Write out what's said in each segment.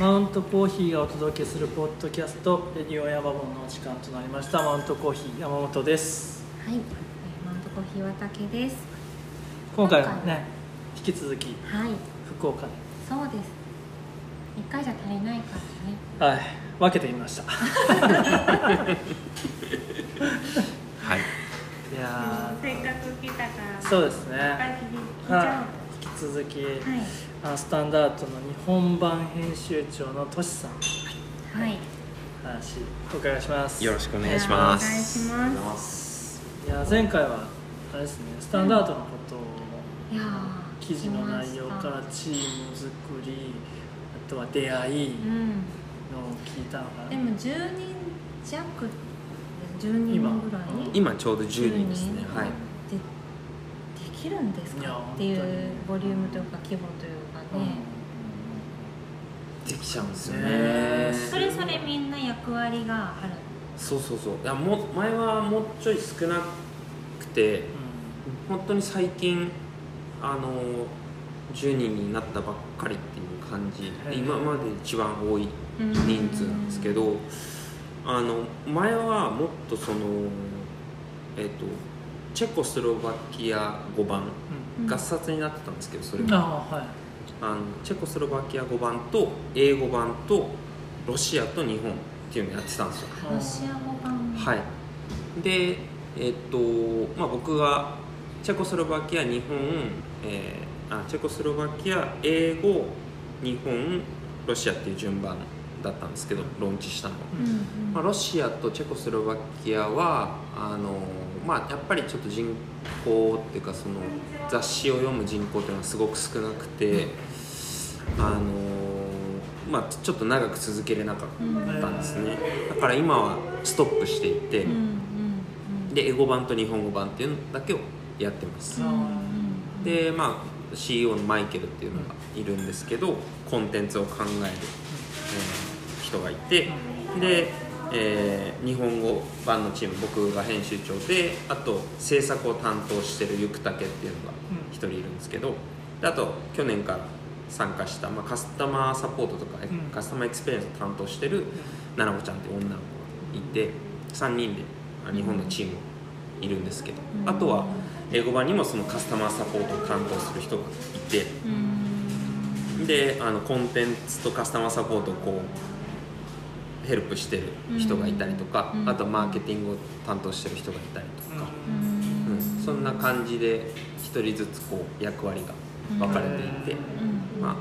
マウントコーヒーがお届けするポッドキャストレディオヤマボンのお時間となりました。マウントコーヒー山本です。はい、えーマウントコーヒー綿毛です。今回は。ね引き続きはい、福岡で。そうです。一回じゃ足りないからね。はい。分けてみました。はい。いやせっかく来たから。ーそうですね。聞いはい。引き続き、はい、あスタンダードの日本版編集長のとしさん。はい。話お伺いします。よろしくお願いします。お願いします。いや前回はあれですねスタンダードのことをいやー記事の内容からチーム作りあとは出会いのをうん。聞いたのかな、でも十人弱、十人ぐらい？今？ちょうど10人ですね。10人はい。で、できるんですいやかっていう本当にボリュームというか規模という。できちゃうんですよね。ねそれぞれみんな役割がある。そうそうそう。いやもう前はもうちょい少なくて本当に最近あの10人になったばっかりっていう感じ。へー今まで一番多い人数なんですけどあの前はもっとそのえっ、とチェコスロバキア5番うん。うん合冊になってたんですけどそれうん、があはいあのチェコスロバキア語版と英語版とロシアと日本っていうのをやってたんですよロシア語版。はいでえっとまあ僕がチェコスロバキア日本、えーあチェコスロバキア英語日本ロシアっていう順番だったんですけどローンチしたのはうんうん。まあ、ロシアとチェコスロバキアはあの、まあ、やっぱりちょっと人口っていうかその雑誌を読む人口っていうのはすごく少なくて、あのまあ、ちょっと長く続けれなかったんですね。だから今はストップしていて。で英語版と日本語版っていうのだけをやってます、でまあ CEO のマイケルっていうのがいるんですけどコンテンツを考える、えー人がいてで、えー日本語版のチーム僕が編集長であと制作を担当してるゆくたけっていうのがうん一人いるんですけどであと去年から参加した、まあ、カスタマーサポートとか、うん。 customer experience を担当してるななこちゃんっていう女の子がいて3人であ日本のチームいるんですけど、うん。あとは英語版にもそのカスタマーサポートを担当する人がいてうん。であのコンテンツとカスタマーサポートをこうヘルプしてる人がいたりとか、うん。あとマーケティングを担当してる人がいたりとか、うん。うん。そんな感じで1人ずつこう役割が分かれていて、うんまあ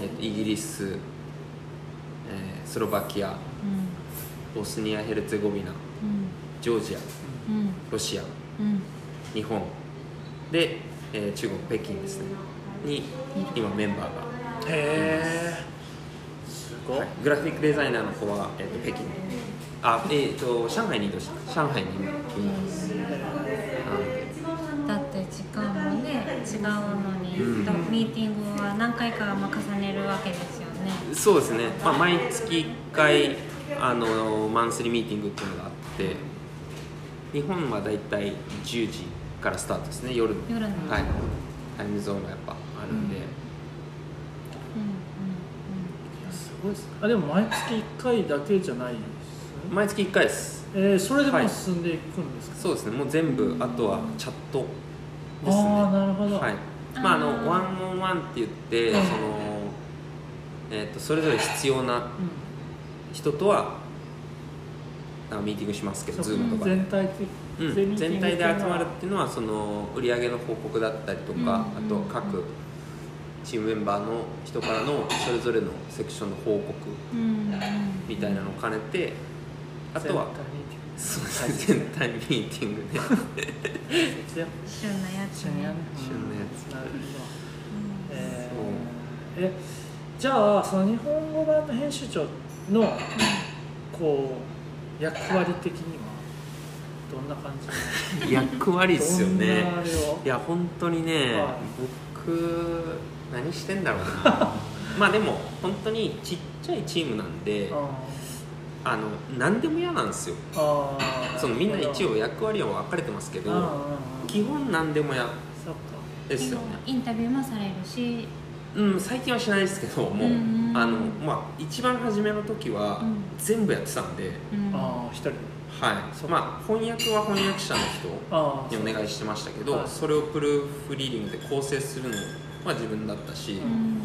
えーとイギリス、えースロバキアうん。ボスニア・ヘルツェゴビナうん。ジョージアうん。ロシアうん。日本で、えー中国北京ですね。に今メンバーがへえすごい、はい。グラフィックデザイナーの子は、えー、と北京。あえっ、と上海に移動した。上海に今います、だ違うのに、うん。とミーティングは何回かまあ重ねるわけですよね。うんそうですね、まあ、毎月1回あのマンスリーミーティングっていうのがあって日本はだいたい10時からスタートですね。夜の夜の。はいタイムゾーンがやっぱあるんで、うんすごいですあでも毎月1回だけじゃないです毎月1回です。えー、それでも進んでいくんですか、そうですね。もう全部あとはチャットですね。ああなるほど、はい。まああの one on one って言って、うんそのえー、とそれぞれ必要なう人とはあミーティングしますけん、ど、ズームとかで、全体的、うん、全体で集まるっていうのはその売上の報告だったりとか、うん。あと各チームメンバーの人からのそれぞれのセクションの報告うん。うん。うんみたいなのを兼ねてあとはそうですね。全体ミーティング で旬なやつ。旬のやつ。なるほどうんえーえじゃあその日本語版の編集長のこう役割的にはどんな感じ？役割ですよね。いや本当にね、はい。僕何してんだろうな。まあでも本当にちっちゃいチームなんでああの何でも嫌なんですよ。そのみんな一応応役割は分かれてますけど基本何でも嫌。ですよね。インタビューもされるし。うん最近はしないですけどもううんあのまあ一番初めの時はうん。全部やってたんで、うん。ああ一人で。はい。そうまあ翻訳は翻訳者の人にお願いしてましたけど、はいそれをプルーフリーディングで構成するのは自分だったし、うん。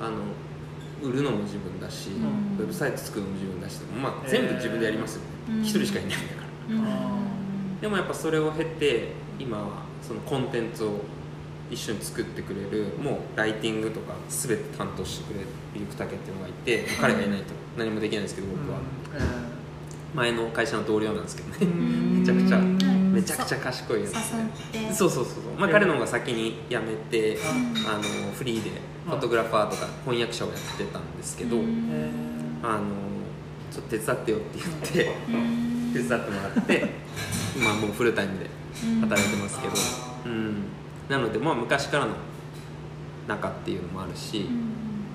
あの売るのも自分だし、ん。ウェブサイト作るのも自分だし、まあ、全部自分でやりますよ。ね人しかいないんだから。でもやっぱそれを経て今はそのコンテンツを一緒に作ってくれるもうライティングとか全て担当してくれるゆくたけっていうのがいて彼がいないと何もできないんですけど僕は、前の会社の同僚なんですけどね。うん。めちゃくちゃうんめちゃくちゃ賢いやつ誘って。そうそうそうそう、まあ、彼の方が先に辞めてうん。あのフリーでフォトグラファーとか翻訳者をやってたんですけど、あのちょっと手伝ってよって言ってうん。手伝ってもらって今もうフルタイムで働いてますけど、うん、なのでまあ昔からの仲っていうのもあるし、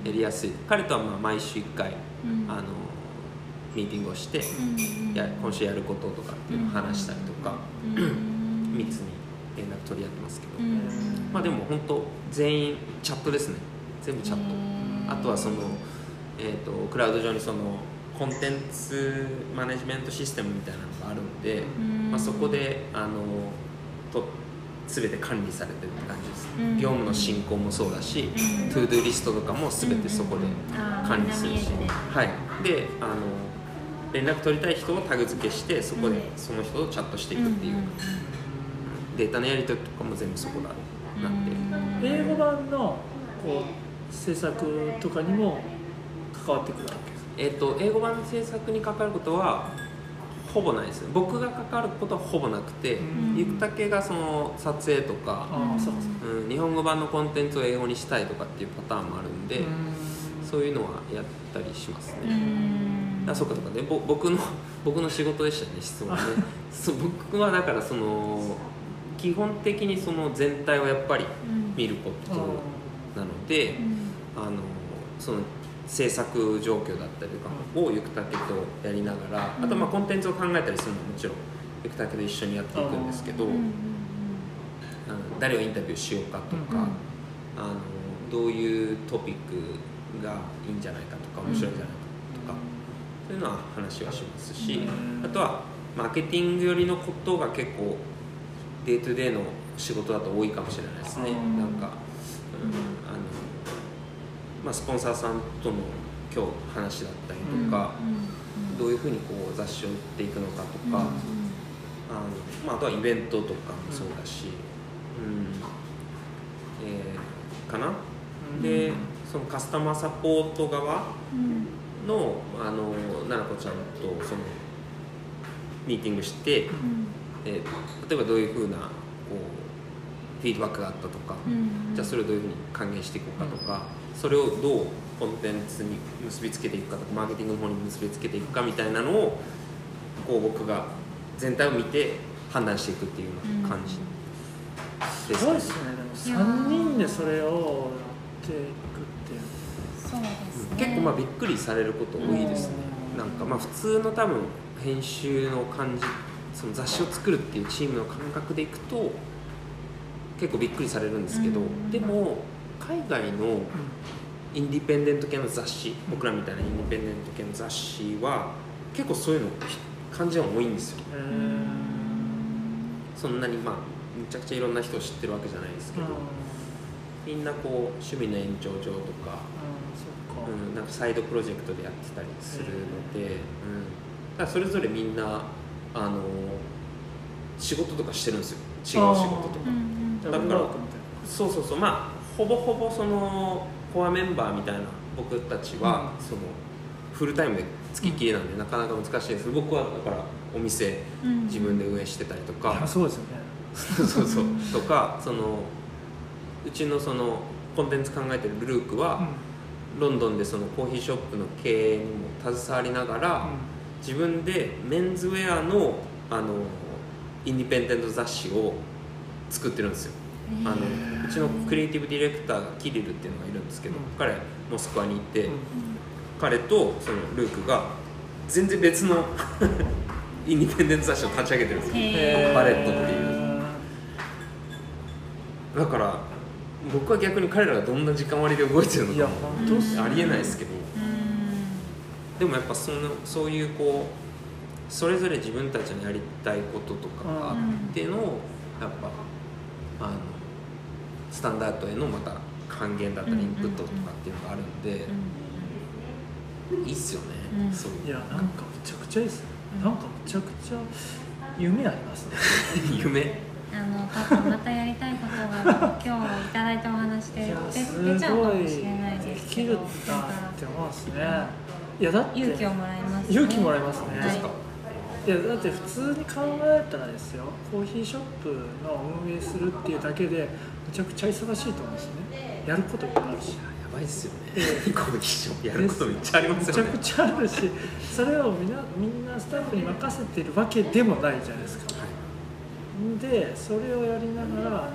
やりやすい。彼とはまあ毎週1回、うん。あのミーティングをして、うんや今週やることとかっていうのを話したりとか、うん密に連絡取り合ってますけど、うん。まあでも本当全員チャットですね。全部チャット、あとはその、えー、とクラウド上にそのコンテンツマネジメントシステムみたいなのがあるんで、うん。まあ、そこであのと全て管理されてるって感じです、うん。業務の進行もそうだし、うん。 to do list とかも全てそこで管理するし、はい。であの連絡取りたい人をタグ付けしてそこでうん。その人とチャットしていくっていう、データのやり取りとかも全部そこだなん。で、英語版のこう制作とかにも関わってくるわけですえっと英語版の制作に関わることはほぼないです。ね僕が関わることはほぼなくて、うん。ゆくたけがその撮影とか、ああそうかそうか。うん、日本語版のコンテンツを英語にしたいとかっていうパターンもあるんで、そういうのはやったりしますね、あそうかそうか。でぼ僕の 僕の仕事でしたね質問ね。そう僕はだからその基本的にその全体をやっぱり見ることなので、あのその制作状況だったりとかをゆくたけとやりながら、あとまあコンテンツを考えたりするのももちろんゆくたけと一緒にやっていくんですけど、あの誰をインタビューしようかとか、うんあのどういうトピックがいいんじゃないかとか面白いんじゃないかとか、そういうのは話はしますし、うん。あとはマーケティング寄りのことが結構 day to day の仕事だと多いかもしれないですね、うんなんか、うん、あのまあ、スポンサーさんとの今日話だったりとか、どういうふうにこう雑誌を売っていくのかとか、あのまあ、あとはイベントとかもそうだし、うん。えーかな、でそのカスタマーサポート側のあの奈々子ちゃんとそのミーティングして、えー例えばどういうふうなこうフィードバックがあったとか、じゃあそれをどういうふうに還元していこうかとか、それをどうコンテンツに結びつけていくかとかマーケティングの方に結びつけていくかみたいなのをこう僕が全体を見て判断していくっていうような感じですすね。ごいですね。でも3人でそれをやっていくっていうそうですね。結構まあびっくりされること多いですね。うん。なんかまあ普通の多分編集の感じその雑誌を作るっていうチームの感覚でいくと結構びっくりされるんですけど、うん。でも海外のインディペンデント系の雑誌僕らみたいなインディペンデント系の雑誌は結構そういうの感じが多いんですよ。えそんなにまあむちゃくちゃいろんな人を知ってるわけじゃないですけど、みんなこう趣味の延長上とかうん、なんかサイドプロジェクトでやってたりするので、うん、だからそれぞれみんなあの仕事とかしてるんですよ。違う仕事とか。ダブルワークみたいそうそうそう。まあほぼほぼそのコアメンバーみたいな僕たちは、そのフルタイムで付きっきりなんで、なかなか難しいです。僕はだからお店自分で運営してたりとか、そうですよね。そうそう。そうとかそのうちのそのコンテンツ考えてるルークは、ロンドンでそのコーヒーショップの経営にも携わりながら、自分でメンズウェアのあのインディペンデント雑誌を作ってるんですよ。あのうちのクリエイティブディレクターがキリルっていうのがいるんですけど、うん。彼モスクワに行って、うん。彼とそのルークが全然別の インディペンデント雑誌を立ち上げてるんですよ。へバレットっていう。だから僕は逆に彼らがどんな時間割で動いてるのいやか本当っすね。ありえないですけど。うんでもやっぱそのそういうこうそれぞれ自分たちのやりたいこととかがあっての、やっぱあのスタンダードへのまた還元だったりうんインプットとかっていうのがあるんで、いいっすよね、うん。そう。いういやなんかめちゃくちゃいいですね。なんかめちゃくちゃ夢ありますね。夢？あの多分またやりたいことが今日いただいたお話でいや出ちゃうかごいもしれないでですきるんけどだって思うんですね。いやだって勇気をもらいます、ね、勇気もらいますね。はい。ですかいやだって普通に考えたらですよ。コーヒーショップの運営するっていうだけでめちゃくちゃ忙しいと思うんですね。やることいっぱいあるし。やばいっすよね。え。コーヒーショップやることめっちゃありますよね。めちゃくちゃあるし。それをみんなみんなスタッフに任せてるわけでもないじゃないですかでそれをやりながら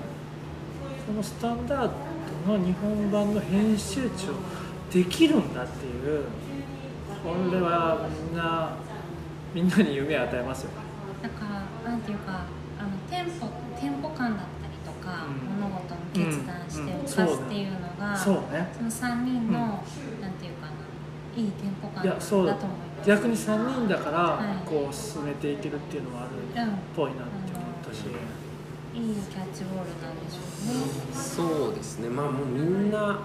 このスタンダードの日本版の編集長できるんだっていうこれはみんなみんなに夢を与えますよ。ねだからなんていうかあのテンポテンポ感だったりとか、うん。物事の決断してうん。動かすっていうのが、そうね。その3人の、うん。なんていうかないいテンポ感いやそうだと思います。逆に3人だからはい。こう進めていけるっていうのもあるっうん。ぽいなっていいキャッチボールなんでしょうね、そうですね。まあもうみんな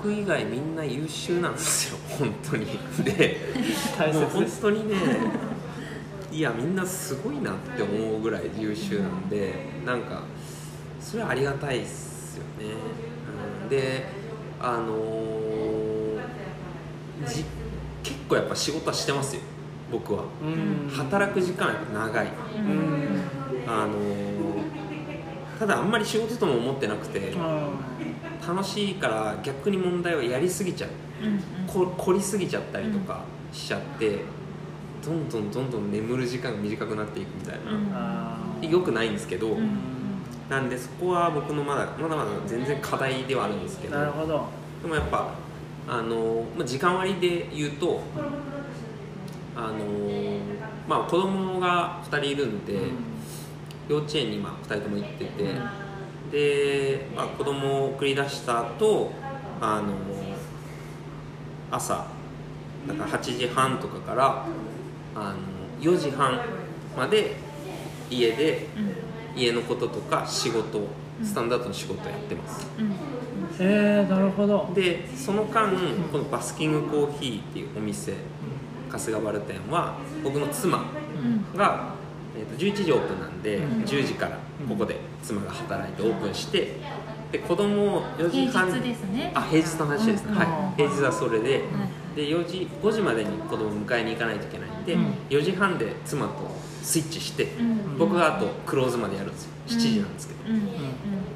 僕以外みんな優秀なんですよ。本当に。で大もう本切です当にね。いやみんなすごいなって思うぐらい優秀なんでなんかそれはありがたいっすよね、うん、であのーじ結構やっぱ仕事はしてますよ。僕は。うん。働く時間はやっぱ長い。うんあのーただあんまり仕事とも思ってなくて楽しいから逆に問題はやりすぎちゃう。うんうん。こ凝りすぎちゃったりとかしちゃってどんどんどんどん眠る時間が短くなっていくみたいうん。な、あーよくないんですけど、うんなんでそこは僕のまだまだまだ全然課題ではあるんですけどでもやっぱあのまあ時間割で言うとあのまあ子供が2人いるんで、幼稚園に今2人とも行ってて、で、まあ、子供を送り出した後あの朝だから8時半とかからあの4時半まで家で家のこととか仕事スタンダードの仕事をやってます。うん。うんえー、なるほど。でその間このバスキングコーヒーっていうお店春日原店は僕の妻うん。が、11時オープンなんで、うん。10時からここで妻が働いてオープンしてで子供を4時半平日ですね。あ平日の話ですね、うん。はい。平日はそれで、はい。で4時5時までに子供を迎えに行かないといけないんで、うん。4時半で妻とスイッチして、うん。僕があとクローズまでやるんですよ。7時なんですけど、うん。うん。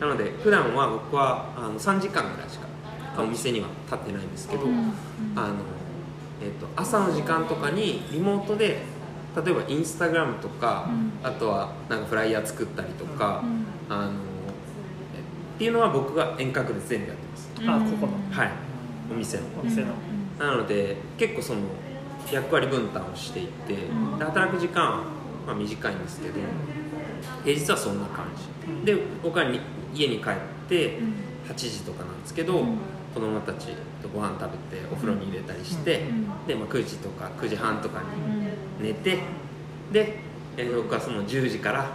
なので普段は僕はあの3時間ぐらいしかお店には立ってないんですけど、うん。うん。あのえっと朝の時間とかにリモートで例えばインスタグラムとか、うん。あとはなんかフライヤー作ったりとか、うん。あのえっていうのは僕が遠隔で全部やってます。あここの。はい。お店の。お店の。なので結構その役割分担をしていて、働く時間はまあ短いんですけど平日はそんな感じ。で僕はに家に帰ってうん。8時とかなんですけど、うん。子供たちとご飯食べてお風呂に入れたりして、うん。で、まあ、9時とか9時半とかうん。に寝てで、えー僕はその10時から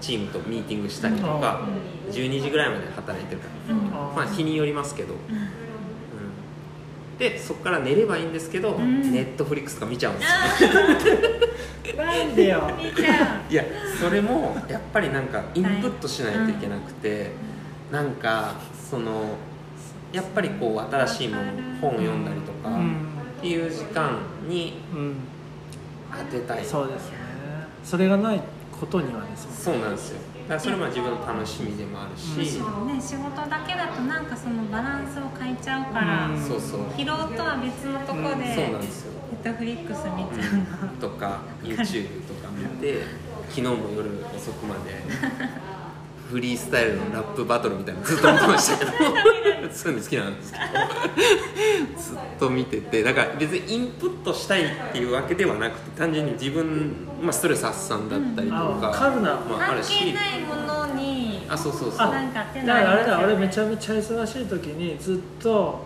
チームとミーティングしたりとか、12時ぐらいまで働いてるから、うん。まあ日によりますけど、うん。うん。でそこから寝ればいいんですけど、ん。ネットフリックスとか見ちゃうんですよ。なんでよ。いやそれもやっぱりなんかインプットしないといけなくて、なんかそのやっぱりこう新しいもの本を読んだりとかうん。っていう時間にうん当てたい。そうですね。それがないことにはねそう。そうなんですよ。だからそれも自分の楽しみでもあるし、うね仕事だけだとなんかそのバランスを変えちゃうから、うんそうそう。疲労とは別のとこうんで、そうなんですよ。ネットフリックス見ちゃう。の、とか YouTube とか見て昨日も夜遅くまでフリースタイルのラップバトルみたいなのずっと見てましたけど。そういうの好きなんですけど。ずっと見てて。だから別にインプットしたいっていうわけではなくて単純に自分、まあ、ストレス発散だったりとか、うん。あわかるな。まあ、ある関係しないものにあそうそうそう。あなんかっていうだからあれだ俺めちゃめちゃ忙しい時にずっと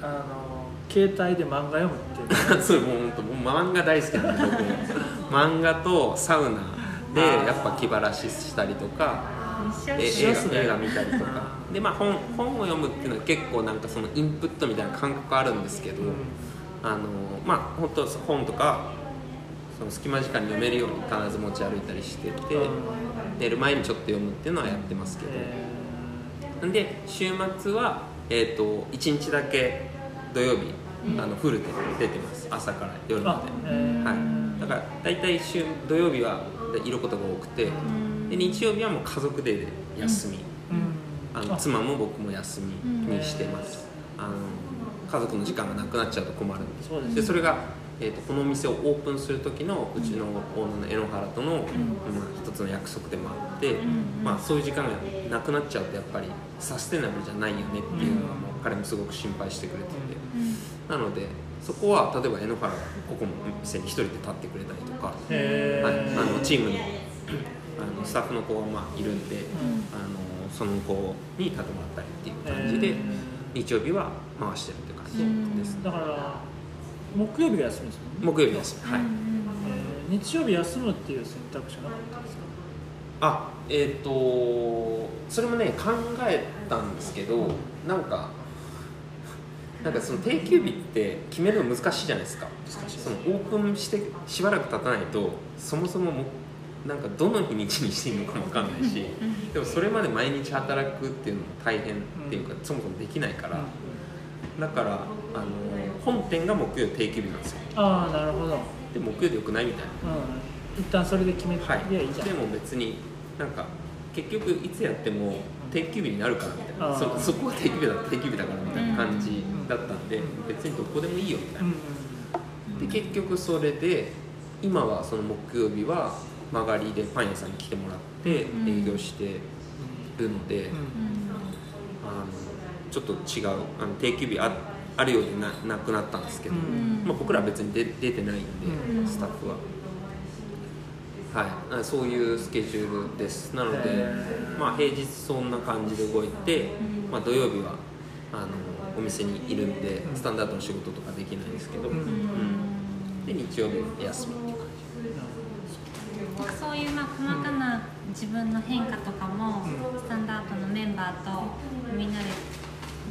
あの携帯で漫画読むっていう。そうもう本当もう漫画大好きなんで漫画とサウナでやっぱ気晴らししたりとか映画映画見たりとか。でまあ本本を読むっていうのは結構なんかそのインプットみたいな感覚あるんですけど、うん。あのまあ本当本とかその隙間時間に読めるように必ず持ち歩いたりしてて、うん。寝る前にちょっと読むっていうのはやってますけど、えで週末は、えー、と1日だけ土曜日、あのフルで出てます。朝から夜ー、まあで、えー。はい、だから大体週土曜日はいることが多くて、で日曜日はもう家族で休み、うん。あの妻も僕も休みにしてます、あの家族の時間がなくなっちゃうと困るんで。そうですでそれが、えー、とこのお店をオープンする時のうちのオーナーの榎原との、まあ、一つの約束でもあって、まあ、そういう時間がなくなっちゃうとやっぱりサステナブルじゃないよねっていうのはもう彼もすごく心配してくれてて、なのでそこは例えば榎原がここの店に一人で立ってくれたりとか、えはい、ーあのチームにあのスタッフの子がまあいるんで、あのその子に立ってもらったりっていう感じで、え日曜日は回してるって感じです、だから木曜日が休みですもんね、木曜日ですはい、えー日曜日休むっていう選択肢はなかったんですか？あえっ、とそれもね考えたんですけどなんかなんかその定休日って決めるの難しいじゃないですか。難しいそのオープンしてしばらく経たないとそもそももなんかどの日にちにしていいのかも分かんないしでもそれまで毎日働くっていうのも大変っていうか、そもそもできないから、だからあの本店が木曜定休日なんですよ。ああなるほど、で木曜でよくないみたいな。うん、一旦それで決めて、はい。いじゃん。でも別になんか結局いつやっても定休日になるからみたいな。そそこが定休日だ定休日だからみたいな感じだったんで、別にどこでもいいよみたいな、うん。で結局それで今はその木曜日は曲がりでパン屋さんに来てもらってうん。営業してるので、うん。あのちょっと違うあの定休日ああるようでななくなったんですけど、うん。まあ、僕らは別に出出てないんで、うん。スタッフは。はい、あそういうスケジュールです。なので、まあ、平日そんな感じで動いて、まあ、土曜日はあのお店にいるんでスタンダードの仕事とかできないんですけど、うん。うん。で日曜日休みっていうそういうまあ細かな自分の変化とかもうん。スタンダードのメンバーとみんなで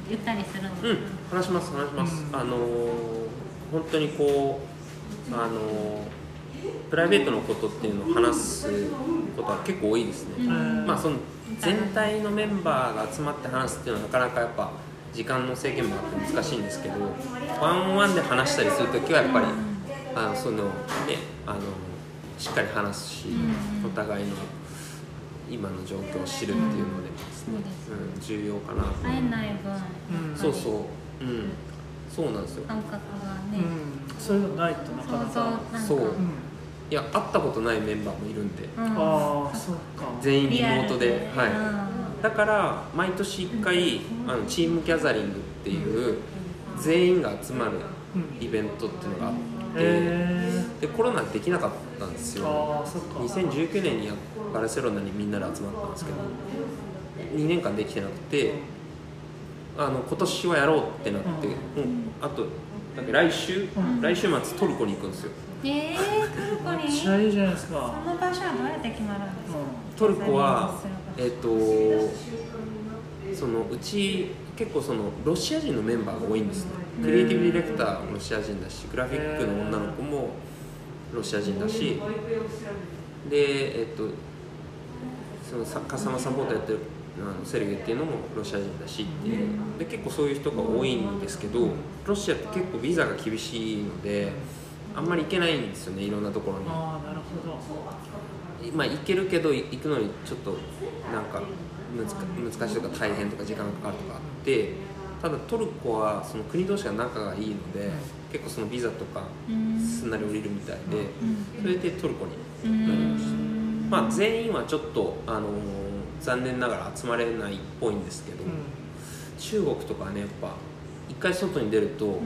言ったりするんですじ、うん、話します話します、うん。あのー本当にこうあのープライベートのことっていうのを話すことは結構多いですね、うん。まあその全体のメンバーが集まって話すっていうのはなかなかやっぱ時間の制限もあって難しいんですけどワンオンワンで話したりする時はやっぱりあのそのねあのしっかり話すし、うんお互いの今の状況を知るっていうのでですね、うん、重要かなと会えない分。うんそうそう。うん。そうなんですよ。感覚がね、うん、そういうのないとなかなか、なんか。そう。うん、いや会ったことないメンバーもいるんで。うん。ああそうか。全員リモートで。はい。だから毎年1回あのチームギャザリングっていう全員が集まるうん。イベントっていうのがあっでコロナできなかったんですー、よ。ああそっか。2019年にやバルセロナにみんなで集まったんですけど2年間できてなくてあの今年はやろうってなって、うん。うんあと来週、うん。来週末トルコに行くんですよ。えー、トルコめっにちゃいいじゃないですか。その場所はどうやって決まるんですか、トルコはええっ、とそのうち結構そのロシア人のメンバーが多いんですねクリエイティブディレクターもロシア人だしグラフィックの女の子もロシア人だし。でえっ、とそのサカスタマーサポートやってるあのセルゲっていうのもロシア人だしっていう。で結構そういう人が多いんですけどロシアって結構ビザが厳しいのであんまり行けないんですよねいろんなところに。ああなるほど。まあ行けるけど行くのにちょっとなんか難か難しいとか大変とか時間がかかるとかあってただトルコはその国同士が仲がいいので結構そのビザとかうん。すんなり降りるみたいでうん。それでトルコにうんなりました。まあ全員はちょっとあのー残念ながら集まれないっぽいんですけど中国とかはねやっぱ一回外に出るとも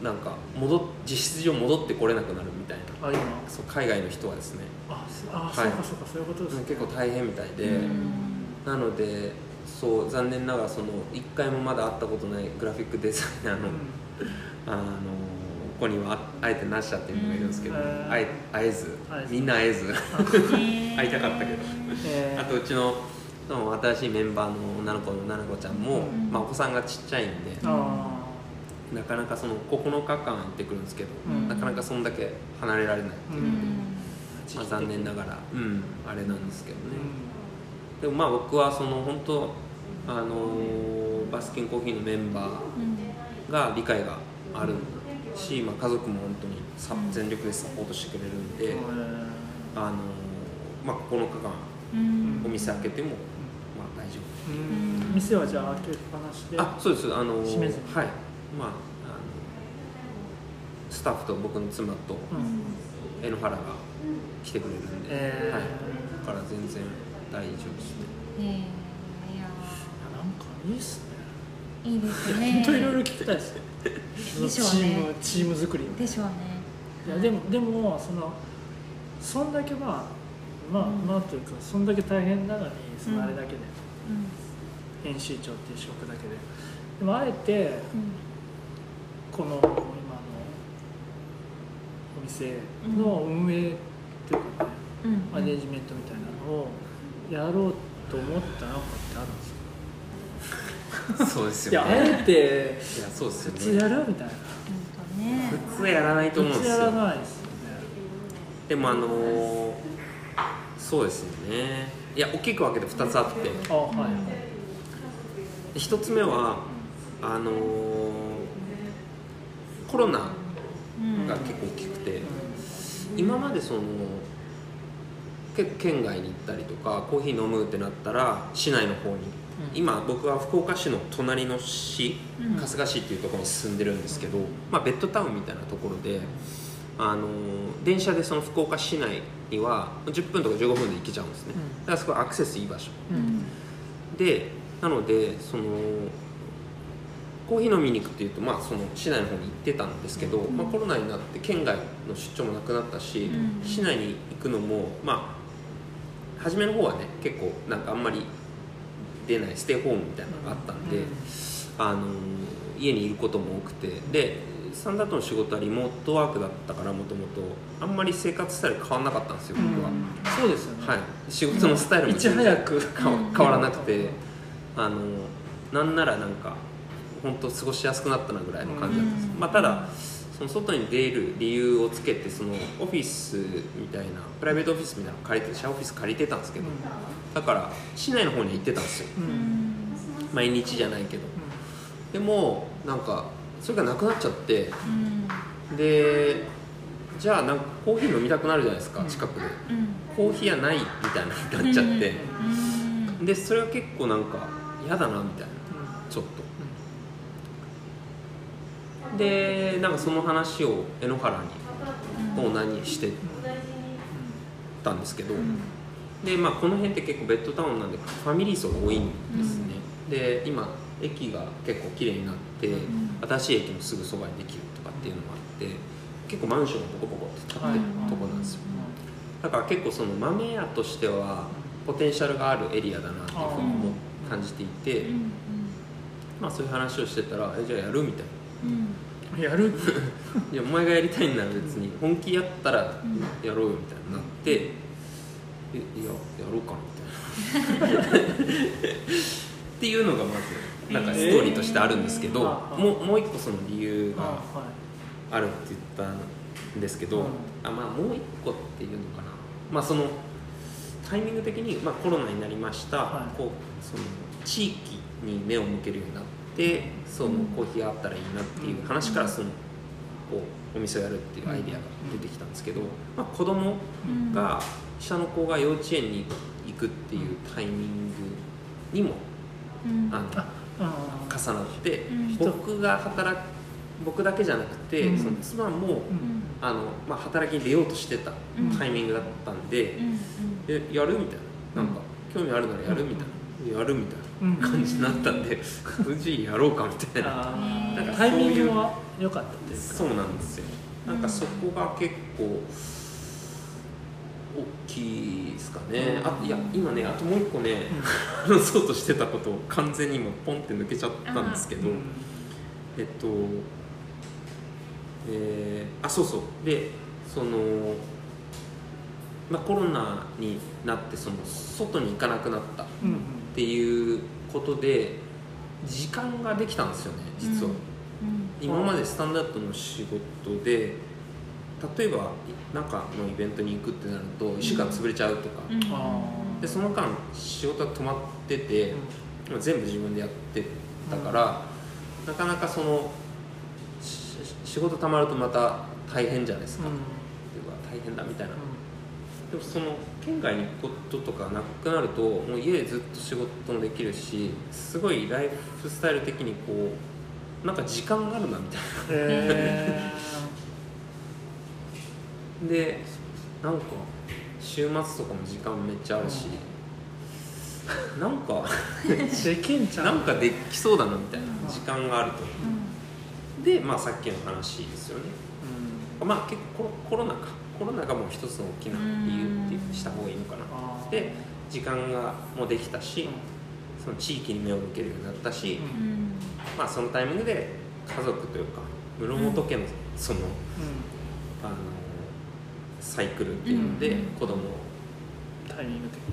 うなんか戻っ実質上戻ってこれなくなるみたいなあ今？そう海外の人はですね。あそあ、はい。そうかそうかそういうことですね。結構大変みたいで、なのでそう残念ながらその一回もまだ会ったことないグラフィックデザイナーの、あの子にはああえてなしちゃってるのがいるんですけど、会えずみんな会えず 会いたかったけど。えー。あとうちの新しいメンバーの女の子の奈々子ちゃんも、うん。まあ、お子さんがちっちゃいんで、あなかなかその9日間行ってくるんですけど、うん。なかなかそんだけ離れられないっていうう、うん。んまあ、残念ながら、うん、あれなんですけどね、うでもまあ僕はその本当あのーバスキンコーヒーのメンバーが理解があるし、まあ、家族も本当にさうん全力でサポートしてくれるんで、んあのーまあ、9日間うん。お店開けても、まあ、大丈夫。うん。店はじゃあ開けっぱなしであそうです。あのーはい。まああのスタッフと僕の妻とうん。江ノ原が来てくれるんで、えー。はい、だから全然大丈夫ですね。えーいやなんかいいっすね。いいですね。本当いろいろ聞きたいですよでしょチうね。ームチーム作りでしょうね。いやでもでもそのそんだけまあまあ、うん。まあというかそんだけ大変なのにそのあれだけで、う編集長っていう職だけで。でもあえてん。この今のお店の運営っていうかね、うん。うん。マネジメントみたいなのをやろうと思ったのかってあるんですかそうですいやあよねえていやそうです普通やるみたいな。普通やらないと思うん普通やらですよないですよ。ねでもあのーそうですよね。いや大きく分けて2つあって。あはいはい。1つ目はあのーコロナうんが結構大きくて。今までそのけ県外に行ったりとかコーヒー飲むってなったら市内の方に。今僕は福岡市の隣の市うん。春日市っていうところに住んでるんですけど、まあ、ベッドタウンみたいなところで、あのー電車でその福岡市内には10分とか15分で行けちゃうんですね、うん。だからすごいアクセスいい場所。ううんん。でなのでそのコーヒー飲みに行くっていうと、まあ、その市内の方に行ってたんですけど、うん。まあ、コロナになって県外の出張もなくなったし、うん。市内に行くのもまあ初めの方はね結構なんかあんまり出ないステイホームみたいなのがあったんで、うん。あの家にいることも多くてでスタンダードの仕事はリモートワークだったからもともとあんまり生活スタイル変わんなかったんですよ僕は、そうですよね。はい。仕事のスタイルもいち早く。変わ変わらなくてあのなんならなんか本当過ごしやすくなったなぐらいの感じだったんです、うん。まあ、ただその外に出る理由をつけてそのオフィスみたいなプライベートオフィスみたいなの借りてシェアオフィス借りてたんですけどだから市内の方には行ってたんですよ。毎日じゃないけど。でもなんかそれがなくなっちゃってうん。でじゃあなんかコーヒー飲みたくなるじゃないですかうん。近くで。うん。コーヒー屋ないみたいなになっちゃって。うん。でそれは結構なんか嫌だなみたいな。ちょっとでなんかその話を江ノ原にオーナーにしてたんですけど、でまあこの辺って結構ベッドタウンなんでファミリー層が多いんですね、で今駅が結構綺麗になって、ん。新しい駅もすぐそばにできるとかっていうのもあって結構マンションがボコボコって建ってるとこなんですよ、だから結構その豆屋としてはポテンシャルがあるエリアだなっていうふうにも感じていて、うん。まあそういう話をしてたら「えじゃあやる?」みたいなやる「いやお前がやりたいんなら別に。本気やったらやろうよ」みたいになって「えいややろうかな」みたいな。っていうのがまずなんかストーリーとしてあるんですけど、えー。もうもう一個その理由があはあるって言ったんですけど、うん。あまあもう一個っていうのかな。まあそのタイミング的に、まあ、コロナになりました、はい。こうその地域に目を向けるようになってそのコーヒーがあったらいいなっていう話からそのこうお店をやるっていうアイデアが出てきたんですけど、まあ、子供うんが下の子が幼稚園に行くっていうタイミングにもうん。あの重なって、うん。僕が働く僕だけじゃなくて、うん。その妻も、うん。あのまあ、働きに出ようとしてたうんタイミングだったんでう、ん。えやる？みたいな。なんか、興味あるならやる？みたいな、やる？みたいな感じになったんで、うちやろうかみたいな。なんかタイミングは良かったっていうか。そうなんですよ。なんかそこが結構きいですかね、うん。あいや今ねあともう一個ね話そうとしてたことを完全に今ポンって抜けちゃったんですけど、えっとえーあそうそう。でその、まあ、コロナになってその外に行かなくなった。っうんうんていうことで時間ができたんですよね実は、うん。今までスタンダードの仕事で例えばなんかのイベントに行くってなると1週間潰れちゃうとか、うん。あでその間仕事が止まってて、まあ全部自分でやってたから、なかなかそのし仕事たまるとまた大変じゃないですか、うん。大変だみたいな、でもその県外に行くこととかなくなるともう家でずっと仕事もできるしすごいライフスタイル的にこうなんか時間があるなみたいへな でなんか週末とかも時間めっちゃあるし、なんかーできんちゃなんうかできそうだなみたいなうん。時間があると。うん。でまあさっきの話ですよね。うん。まあ結構コロナかコロナがもう一つの大きな理由っていうした方がいいのかな。で時間がもうできたし、うん。その地域に目を向けるようになったし、まあそのタイミングで家族というか室本家のその,、うあのサイクルっていうのでうん。子供を、ん。タイミング的に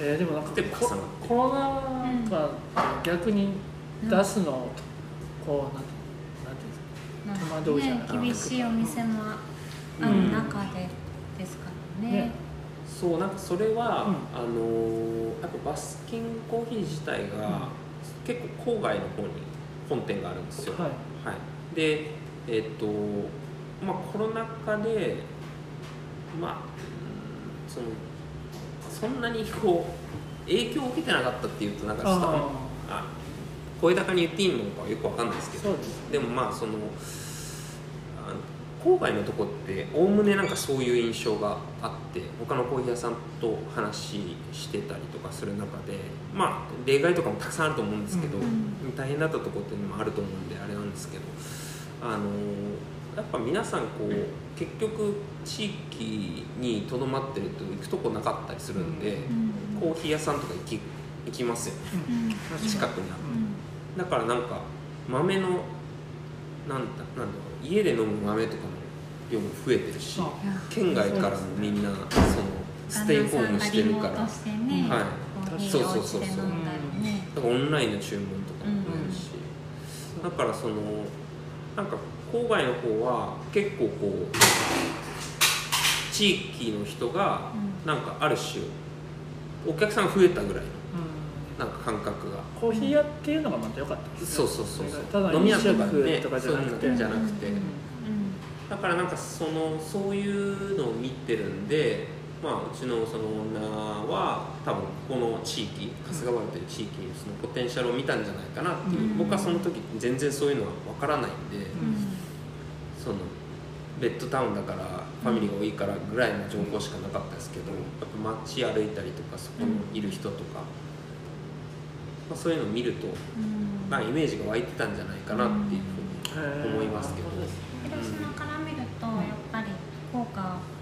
うん。えーでもなんかでコロナ禍逆に出すのをこうなんてなんていうんですか戸惑いじゃない。ね厳しいお店もある中でですからね。ね。そうなんかそれは、うん。あのやっぱバスキンコーヒー自体が、結構郊外の方に本店があるんですよ、はい。はい、でえっ、とまあコロナ禍でまあうんそのそんなにこう影響を受けてなかったっていうとなんかちょっと声高に言っていいのかよくわかんないですけど。そうですでもまあその郊外のとこっておおむねなんかそういう印象があって他のコーヒー屋さんと話してたりとかする中でまあ例外とかもたくさんあると思うんですけど、うん。大変だったとこっていうのもあると思うんであれなんですけどあのやっぱ皆さんこう結局地域にとどまってると行くとこなかったりするんで、うん。コーヒー屋さんとか行き行きますよね。うん。近くにある。うん。だからなんか豆のなんだなんだろう家で飲む豆とかの量も増えてるし県外からもみんなそのステイホームしてるから。はい。そうそうそうそう。だりね。だからオンラインの注文とかも増えるし、だからそのなんか郊外の方は結構こう地域の人がうん。なんかある種お客さんが増えたぐらいなんか感覚が。コーヒー屋っていうのがまた良かったですね。そうそうそうそう。ただ飲み屋とかねとかじゃなくて。じゃなくて、うんだからなんかそのそういうのを見てるんで、まあ、うちのそのオーナーは多分ここの地域春日原という地域にそのポテンシャルを見たんじゃないかなっていう、うん。僕はその時全然そういうのは分からないんで、うん。そのベッドタウンだからファミリーが多いからぐらいの情報しかなかったですけどやっぱ街歩いたりとかそこにいる人とか、まあ、そういうのを見ると、うん。まあ、イメージが湧いてたんじゃないかなっていうふうに思いますけど。広島から見るとやっぱり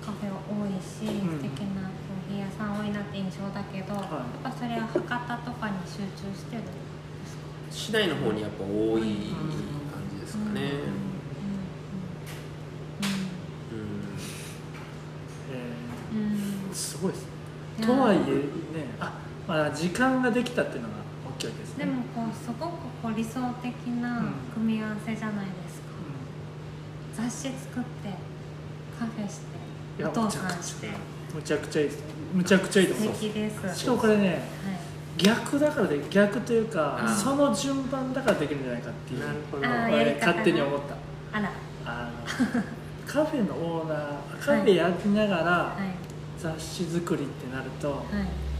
福岡カフェは多いし、ん。素敵なコーヒー屋さん多いなって印象だけど、はい。やっぱそれは博多とかに集中してる市内の方にやっぱ多い感じですかね。すごいです。ねとはいえねあ、まあ、時間ができたっていうのが大きいわけですね。でもこうすごくこう理想的な組み合わせじゃないですか、雑誌作ってカフェしてお父さんして。うんむちゃくちゃいいですむちゃくちゃいいと素思います敵です。しかもこれねはい。逆だからで逆というかその順番だからできるんじゃないかっていう。なるほど。勝手に思った。あら。あのカフェのオーナー カフェやりながらはい。雑誌作りってなるとはい。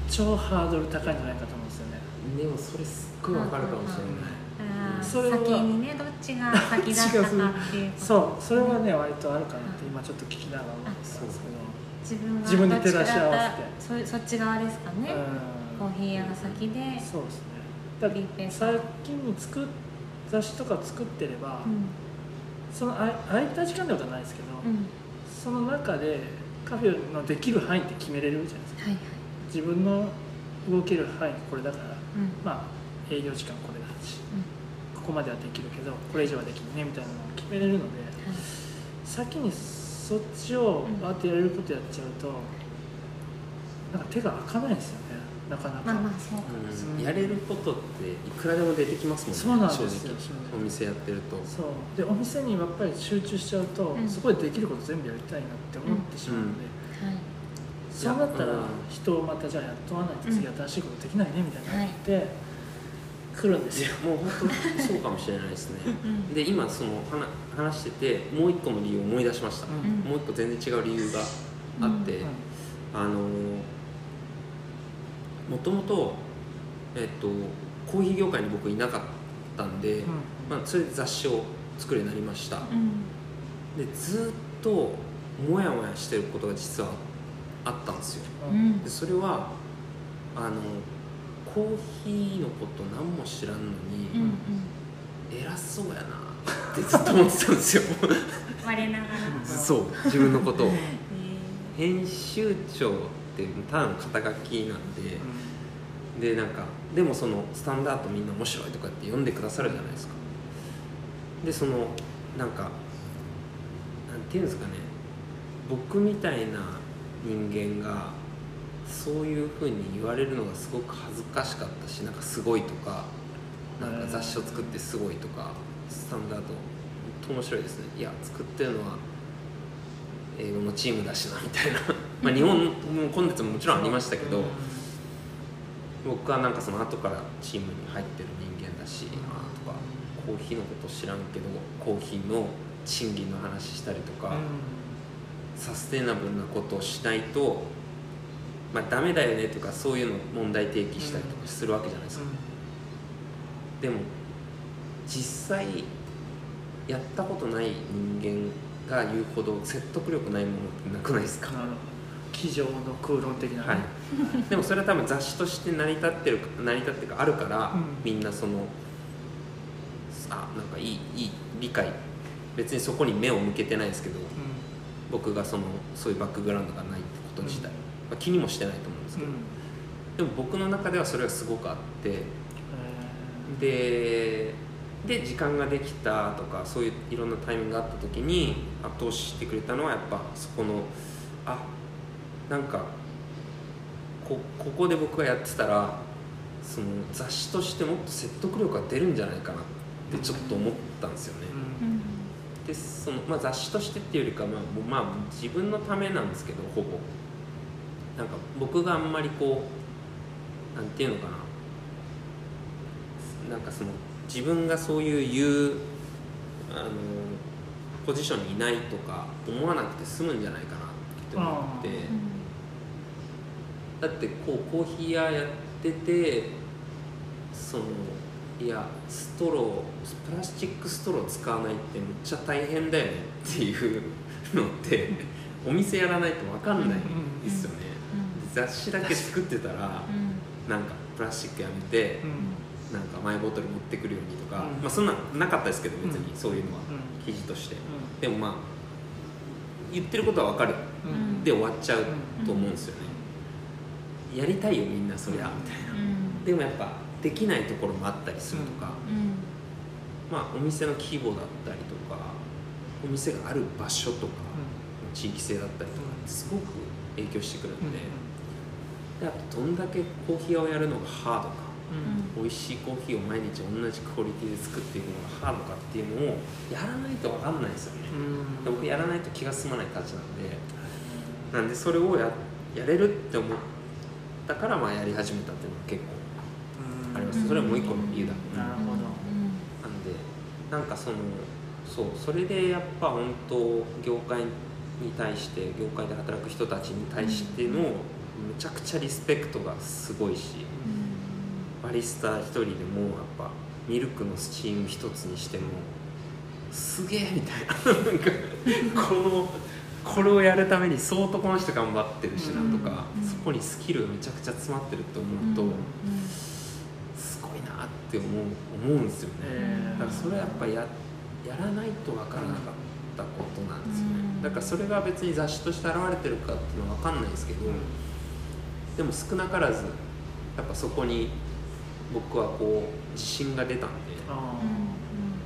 超ハードル高いんじゃないかと思うんですよね。でもそれすっごいわかるかもしれない。それは先にねどっちが先だったかっていう そうそれはね割とあるかな今ちょっと聞きながら思ってたんですけど。自分が自分に照らし合わせて。そそっち側ですかね、コーヒー屋が先で、そうですね。だ最近に作っ雑誌とか作ってれば、うん。そのあ空いた時間ってことはないですけど、うん。その中でカフェのできる範囲って決めれるじゃないですか。はいはい。自分の動ける範囲これだからうん。まあ営業時間これだしここまではできるけどこれ以上はできるねみたいなのを決めれるのではい。先にそっちをバーってやれることやっちゃうとなんか手が開かないんですよね。なかなか、まあまあそうか。もしれないやれることっていくらでも出てきますもんね。そうなんですよ。お店やってると。そう。でお店にやっぱり集中しちゃうと、うん。そこでできること全部やりたいなって思ってしまうので、はいそうなったらいやうん。人をまたじゃあ雇わないと次うん新しいことできないねみたいになって来るんですよ、もう本当そうかもしれないですね。うんで今その話話しててもう一個の理由を思い出しました、うん。うんもう一個全然違う理由があって、うんあのもともとえっとコーヒー業界に僕いなかったんで、うんまあ、それで雑誌を作るようになりました、うん。でずっとモヤモヤしてることが実はあったんですよ。でそれはあのコーヒーのこと何も知らんのに、うんうん。偉そうやなってずっと思ってたんですよ。我ながら。そう自分のことを。え。編集長ってただの肩書きなんででなんかでもそのスタンダードみんな面白いとかって読んでくださるじゃないですか。でそのなんかなんていうんですかね。僕みたいな人間がそういうふうに言われるのがすごく恥ずかしかったしなんかすごいとかなんか雑誌を作ってすごいとかスタンダード。本当面白いですね。いや作ってるのは英語のチームだしなみたいな。まあ日本もコンテンツももちろんありましたけど、僕はなんかその後からチームに入ってる人間だしあーとかコーヒーのこと知らんけどコーヒーの賃金の話したりとか、サステナブルなことをしないとまあダメだよねとかそういうの問題提起したりとかするわけじゃないですか、でも実際やったことない人間が言うほど説得力ないものってなくないですか、机上の空論的なね、はい、でもそれは多分雑誌として成り立ってる成り立ってるかあるから、うん。みんなそのあなんかいいいい理解。別にそこに目を向けてないですけどう僕がそのそういうバックグラウンドがないってこと自体、まあ、気にもしてないと思うんですけど、んうん。でも僕の中ではそれがすごくあって。えでで時間ができたとかそういういろんなタイミングがあった時に後押ししてくれたのはやっぱそこのあなんかこここで僕がやってたらその雑誌としてもっと説得力が出るんじゃないかなってちょっと思ったんですよね。ーうん。うん。でその、まあ、雑誌としてっていうよりか、まあまあ、自分のためなんですけどほぼなんか僕があんまりこうなんていうのかな。なんかその自分がそういう言うあのポジションにいないとか思わなくて済むんじゃないかなって思って。だってこうコーヒー屋やっててそのいやストロープラスチックストロー使わないってめっちゃ大変だよねっていうのってお店やらないと分かんないんですよね、雑誌だけ作ってたらなんかプラスチックやめてうん。なんかマイボトル持ってくるようにとか、うん。まあそんなんなかったですけど別にうん。そういうのはうん。記事として。うでもまあ言ってることは分かる。んうん。で終わっちゃうと思うんですよね、やりたいよみんなそりゃみたいな。でもやっぱできないところもあったりするとか、まあお店の規模だったりとかお店がある場所とか地域性だったりとかすごく影響してくるので、であとどんだけコーヒー屋をやるのがハードか美味しいコーヒーを毎日同じクオリティで作っていくのがハードかっていうのをやらないと分かんないですよね、うん。僕やらないと気が済まないたちなんで。なんでそれをややれるって思ったからまあやり始めたっていうのが結構うんあります。それはもう一個の理由だ、なるほど。なんでなんかそのそうそれでやっぱ本当業界に対して業界で働く人たちに対してのむちゃくちゃリスペクトがすごいしバリスタ一人でもやっぱミルクのスチーム一つにしてもすげえみたいななんかこのこれをやるために相当この人頑張ってるしなとか、うん。そこにスキルがめちゃくちゃ詰まってるって思うと、すごいなって思う思うんですよね、えだからそれはやっぱややらないと分からなかったたことなんですよね、うん。だからそれが別に雑誌として現れてるかっていうのは分かんないですけど、でも少なからずやっぱそこに僕はこう自信が出たんで。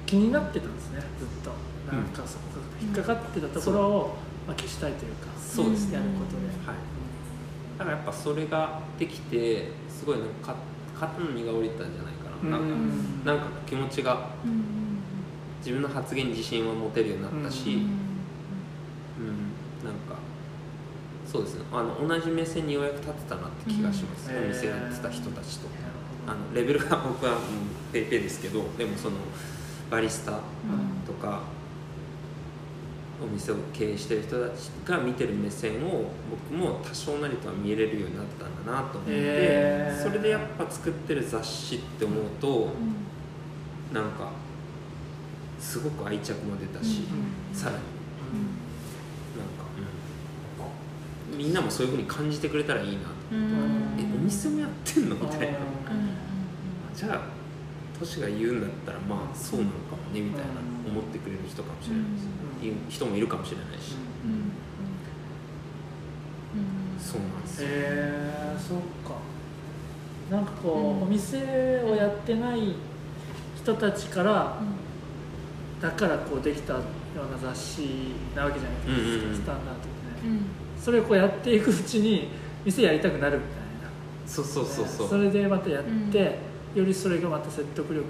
気になってたんですねずっと。なんかそこ引っかかってたところを、まあ、消したいというかそうですね。やることで、はい。だからやっぱそれができてすごいなんか肩の荷が下りたんじゃないかな、なんかうんなんか気持ちが自分の発言に自信を持てるようになったし、うんうんなんかそうです。ねあの同じ目線にようやく立てたなって気がします、うん。お店やってた人たちと。あのレベルが僕は、うん、ペイペイですけどでもそのバリスタうんとかお店を経営してる人たちが見てる目線を僕も多少なりとは見れるようになったんだなと思って、それでやっぱ作ってる雑誌って思うとうん。なんかすごく愛着も出たし、うん。さらにみんなもそういうふうに感じてくれたらいいな。うん。うんえお店もやってんの？みたいな。うん。うんじゃあトシが言うんだったらまあそうなのかもねみたいなうん。思ってくれる人かもしれない人もいるかもしれないし、うん。うんうんそうなんですよ、へえそっか。なんかこう、うん。お店をやってない人たちからだからこうできたような雑誌なわけじゃないですか、うんうんうん。スタンダードってね、うんそれをこうやっていくうちに店やりたくなるみたいそうそうそうそう、それでまたやって、よりそれがまた説得力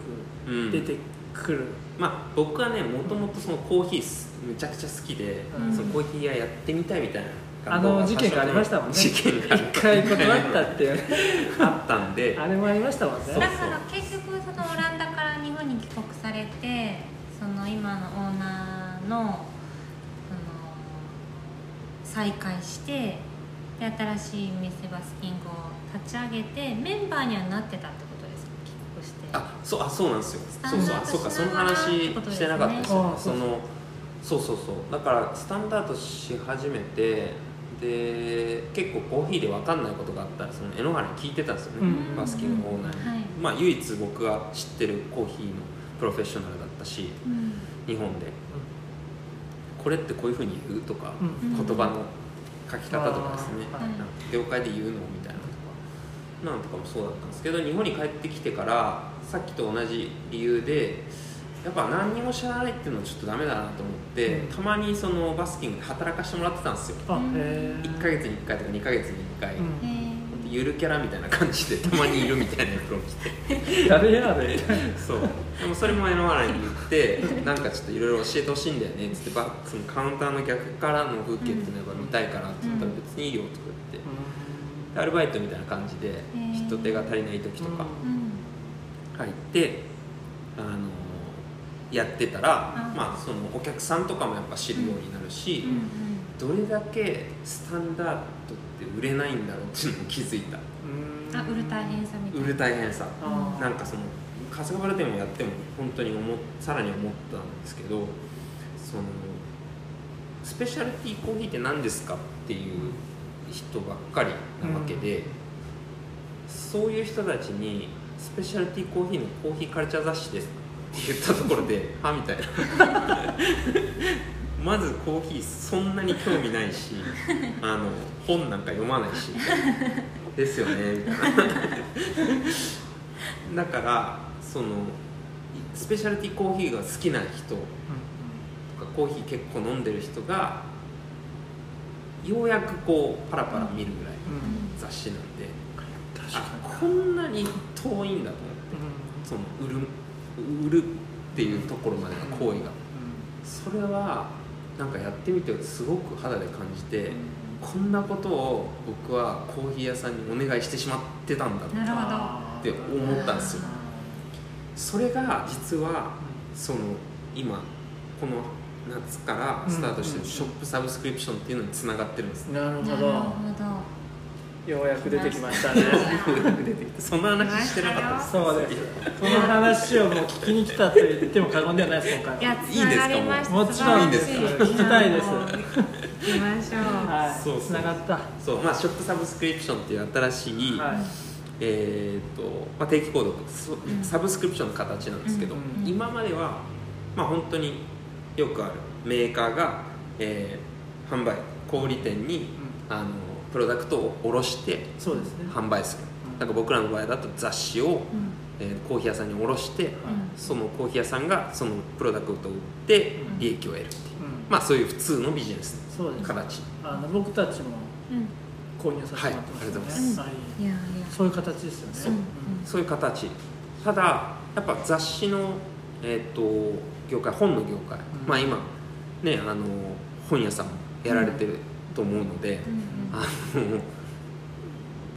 うん。出てくる、まあ僕はねもともとそのコーヒーすめちゃくちゃ好きで、うん。そのコーヒー屋やってみたいみたいな。あの事件がありましたもんね。事件が一回断ったっていうね。あったんで。あれもありましたもんね。そう。だから結局そのオランダから日本に帰国されてその今のオーナーの再開してで新しい店バスキングを立ち上げてメンバーにはなってたってことですか？帰国して。あそうあそうなんですよ。タそうそうあンダードそうかその話してなかった。ですよあそのそうそうそう。だからスタンダードし始めてで結構コーヒーで分かんないことがあったらその榎原に聞いてたんですよね、うん。バスキングのオーナーに、はい。まあ唯一僕が知ってるコーヒーのプロフェッショナルだったしうん。日本でこれってこういうふうに言うとか、うん。うん言葉の書き方とかですね、業界で言うのみたいなとかなんとかもそうだったんですけど日本に帰ってきてからさっきと同じ理由でやっぱ何にも知らないっていうのはちょっとダメだなと思って、うん。たまにそのバスキングで働かしてもらってたんですよ。あへえ1ヶ月に1回とか2ヶ月に1回、うん。へゆるキャラみたいな感じでたまにいるみたいな服を着て。誰 やでそう。でもそれも榎原に言ってなんかちょっといろいろ教えてほしいんだよねっつってバそのカウンターの逆からの風景っていうのが見たいからって言ったらうん別にいいよとか言って、でアルバイトみたいな感じでー。人手が足りない時とかうん。うん入って、あのやってたら、うん。まあそのお客さんとかもやっぱ知るようになるし、うん。どれだけスタンダードって売れないんだろうっていうのも気づいた。うんあ売る大変さみたいな。売る大変さ。なんかその春日原店もやっても本当に思っさらに思ったんですけどそのスペシャルティーコーヒーって何ですかっていう人ばっかりなわけで、そういう人たちにスペシャルティーコーヒーのコーヒーカルチャー雑誌ですって言ったところではみたいな まずコーヒーそんなに興味ないし あの本なんか読まないしですよねみたいな。だからそのスペシャルティーコーヒーが好きな人とかコーヒー結構飲んでる人がようやくこうパラパラ見るぐらい雑誌なんで、確かあこんなに遠いんだと思ってその売る売るっていうところまでの行為が。それはなんかやってみてすごく肌で感じてこんなことを僕はコーヒー屋さんにお願いしてしまってたんだなるほど。って思ったんですよ。それが実はその今この夏からスタートしてるショップサブスクリプションっていうのにつながってるんです。ねなるほど。なるほどようやく出てきましたね。ようやく出てきてそんな話してなかったです。そうです。その話をもう聞きに来たと言っても過言ではないです今回は。いやつながりました。もちろん。いいんですか聞きたいです。行きましょうはい。そうつながった。そうまあショップサブスクリプションっていう新しい、はい。えーとまあ、定期購読サブスクリプションの形なんですけど、うん今までは、まあ、本当によくあるメーカーが、えー販売小売店にあのプロダクトを卸して販売する。うん。なんか僕らの場合だと雑誌を、うん。えーコーヒー屋さんに卸してはい。そのコーヒー屋さんがそのプロダクトを売ってうん。利益を得るっていう、うん。まあそういう普通のビジネス。そうです形。あの僕たちもうん。購入させてもらってますよね、はいありがとうございます。はい。いやいや。そういう形ですよね。そう。そういう形。ただやっぱ雑誌の、えー、と業界本の業界、うん。まあ今ねあの本屋さんもやられてると思うので、うんあの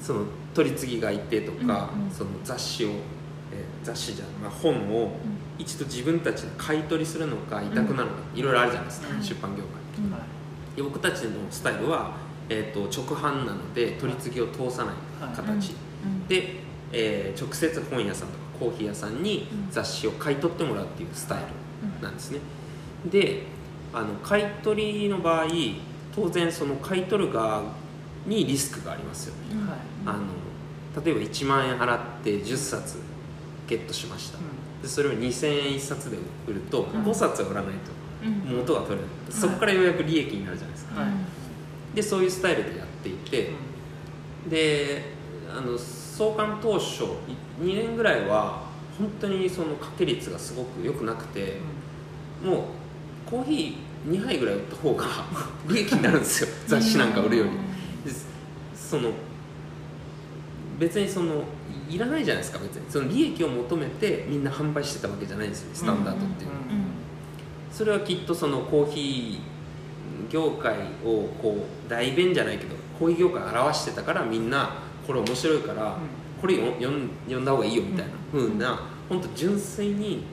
その取り次ぎがいてとか、うんうん。その雑誌を、えー雑誌じゃまあ、本を一度自分たちで買い取りするのか委託なのか、いろいろあるじゃないですか、はい。出版業界うん。はいで僕たちのスタイルは、えー、と直販なので取り次ぎを通さない形、うん。で、えー直接本屋さんとかコーヒー屋さんにうん。雑誌を買い取ってもらうっていうスタイルなんですね。であの買い取りの場合当然その買い取る側にリスクがありますよね。あの例えば1万円払って10冊ゲットしました。でそれを2000円1冊で売るとん。5冊は売らないうん。と元が取れない。そこからようやく利益になるじゃないですか。はい。でそういうスタイルでやっていてであの創刊当初2年ぐらいは本当にその掛け率がすごく良くなくてもうコーヒー2杯ぐらい売った方が 利益になるんですよ。雑誌なんか売るよりでその別にそのいらないじゃないですか別に。その利益を求めてみんな販売してたわけじゃないんですよ。スタンダードっていう。のは、うん。それはきっとそのコーヒー業界をこう代弁じゃないけどコーヒー業界を表してたからみんなこれ面白いからこれよ読ん読んだ方がいいよみたいな風な本当純粋に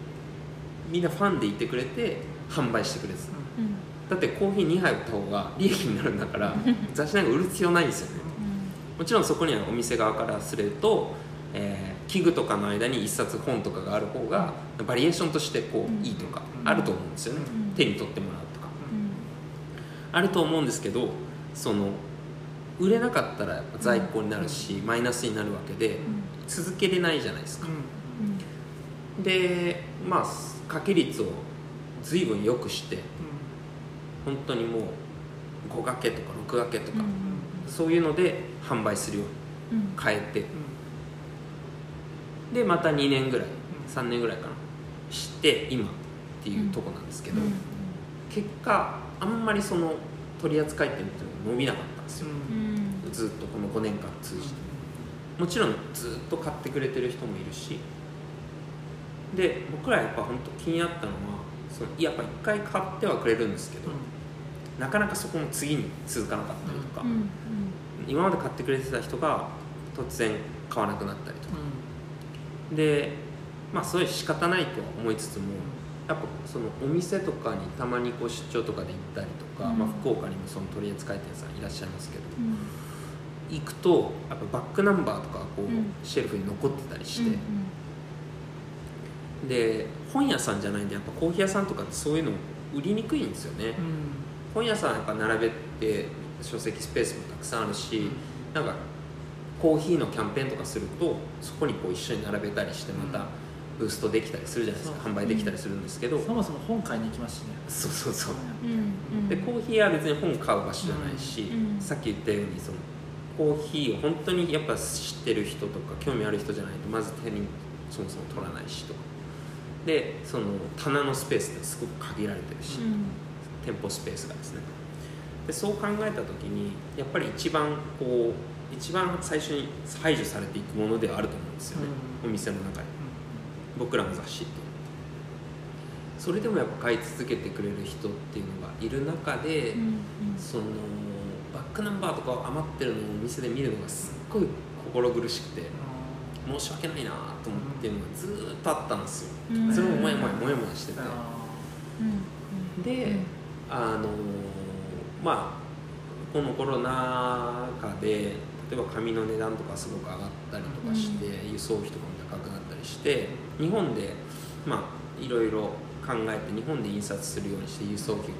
みんなファンでいてくれて販売してくれてた。うんだってコーヒー2杯売った方が利益になるんだから 雑誌なんか売る必要ないんですよね。もちろんそこにはお店側からすると、えー器具とかの間に一冊本とかがある方がバリエーションとしてこうん。ういいとかうんあると思うんですよね、うん。手に取ってもらうとか。うん。あると思うんですけどその売れなかったら在庫になるし、マイナスになるわけで続けれないじゃないですか、でまあ掛け率を随分良くして本当にもう5掛けとか6掛けとか、そういうので販売するように変えて。でまた2年ぐらい3年ぐらいかなして今っていうとこなんですけど、結果あんまりその取り扱い店っていうのが伸びなかったんですよ、ずっとこの5年間通じて。もちろんずっと買ってくれてる人もいるし。で僕らやっぱ本当気になったのはそのやっぱ一回買ってはくれるんですけど、なかなかそこも次に続かなかったりとか、今まで買ってくれてた人が突然買わなくなったりとか。でまあそれ仕方ないとは思いつつもやっぱそのお店とかにたまにこう出張とかで行ったりとか、うん。まあ、福岡にもその取り扱い店さんいらっしゃいますけど行くとやっぱバックナンバーとかがこう、うん。シェルフに残ってたりして、で本屋さんじゃないんでやっぱコーヒー屋さんとかってそういうの売りにくいんですよね、本屋さんやっぱ並べて書籍スペースもたくさんあるし、なんかコーヒーのキャンペーンとかするとそこにこう一緒に並べたりしてまたブーストできたりするじゃないですか、販売できたりするんですけど、そもそも本買いに行きますしね。そうそうそう。うんでコーヒーは別に本買う場所じゃないし、うん。さっき言ったようにそのコーヒーを本当にやっぱ知ってる人とか興味ある人じゃないとまず手にそもそも取らないしとか。でその棚のスペースってすごく限られてるし、店舗スペースがですね。でそう考えた時にやっぱり一番こう一番最初に排除されていくものではあると思うんですよね、お店の中で僕らの雑誌って。それでもやっぱ買い続けてくれる人っていうのがいる中で、そのバックナンバーとか余ってるのをお店で見るのがすっごい心苦しくて申し訳ないなと思ってるのがずーっとあったんですよ、うん。それももやもやもやもやしてて、で、あのまあこのコロナ禍で例えば紙の値段とかすごく上がったりとかして、輸送費とかも高くなったりして日本でまあいろいろ考えて日本で印刷するようにして輸送費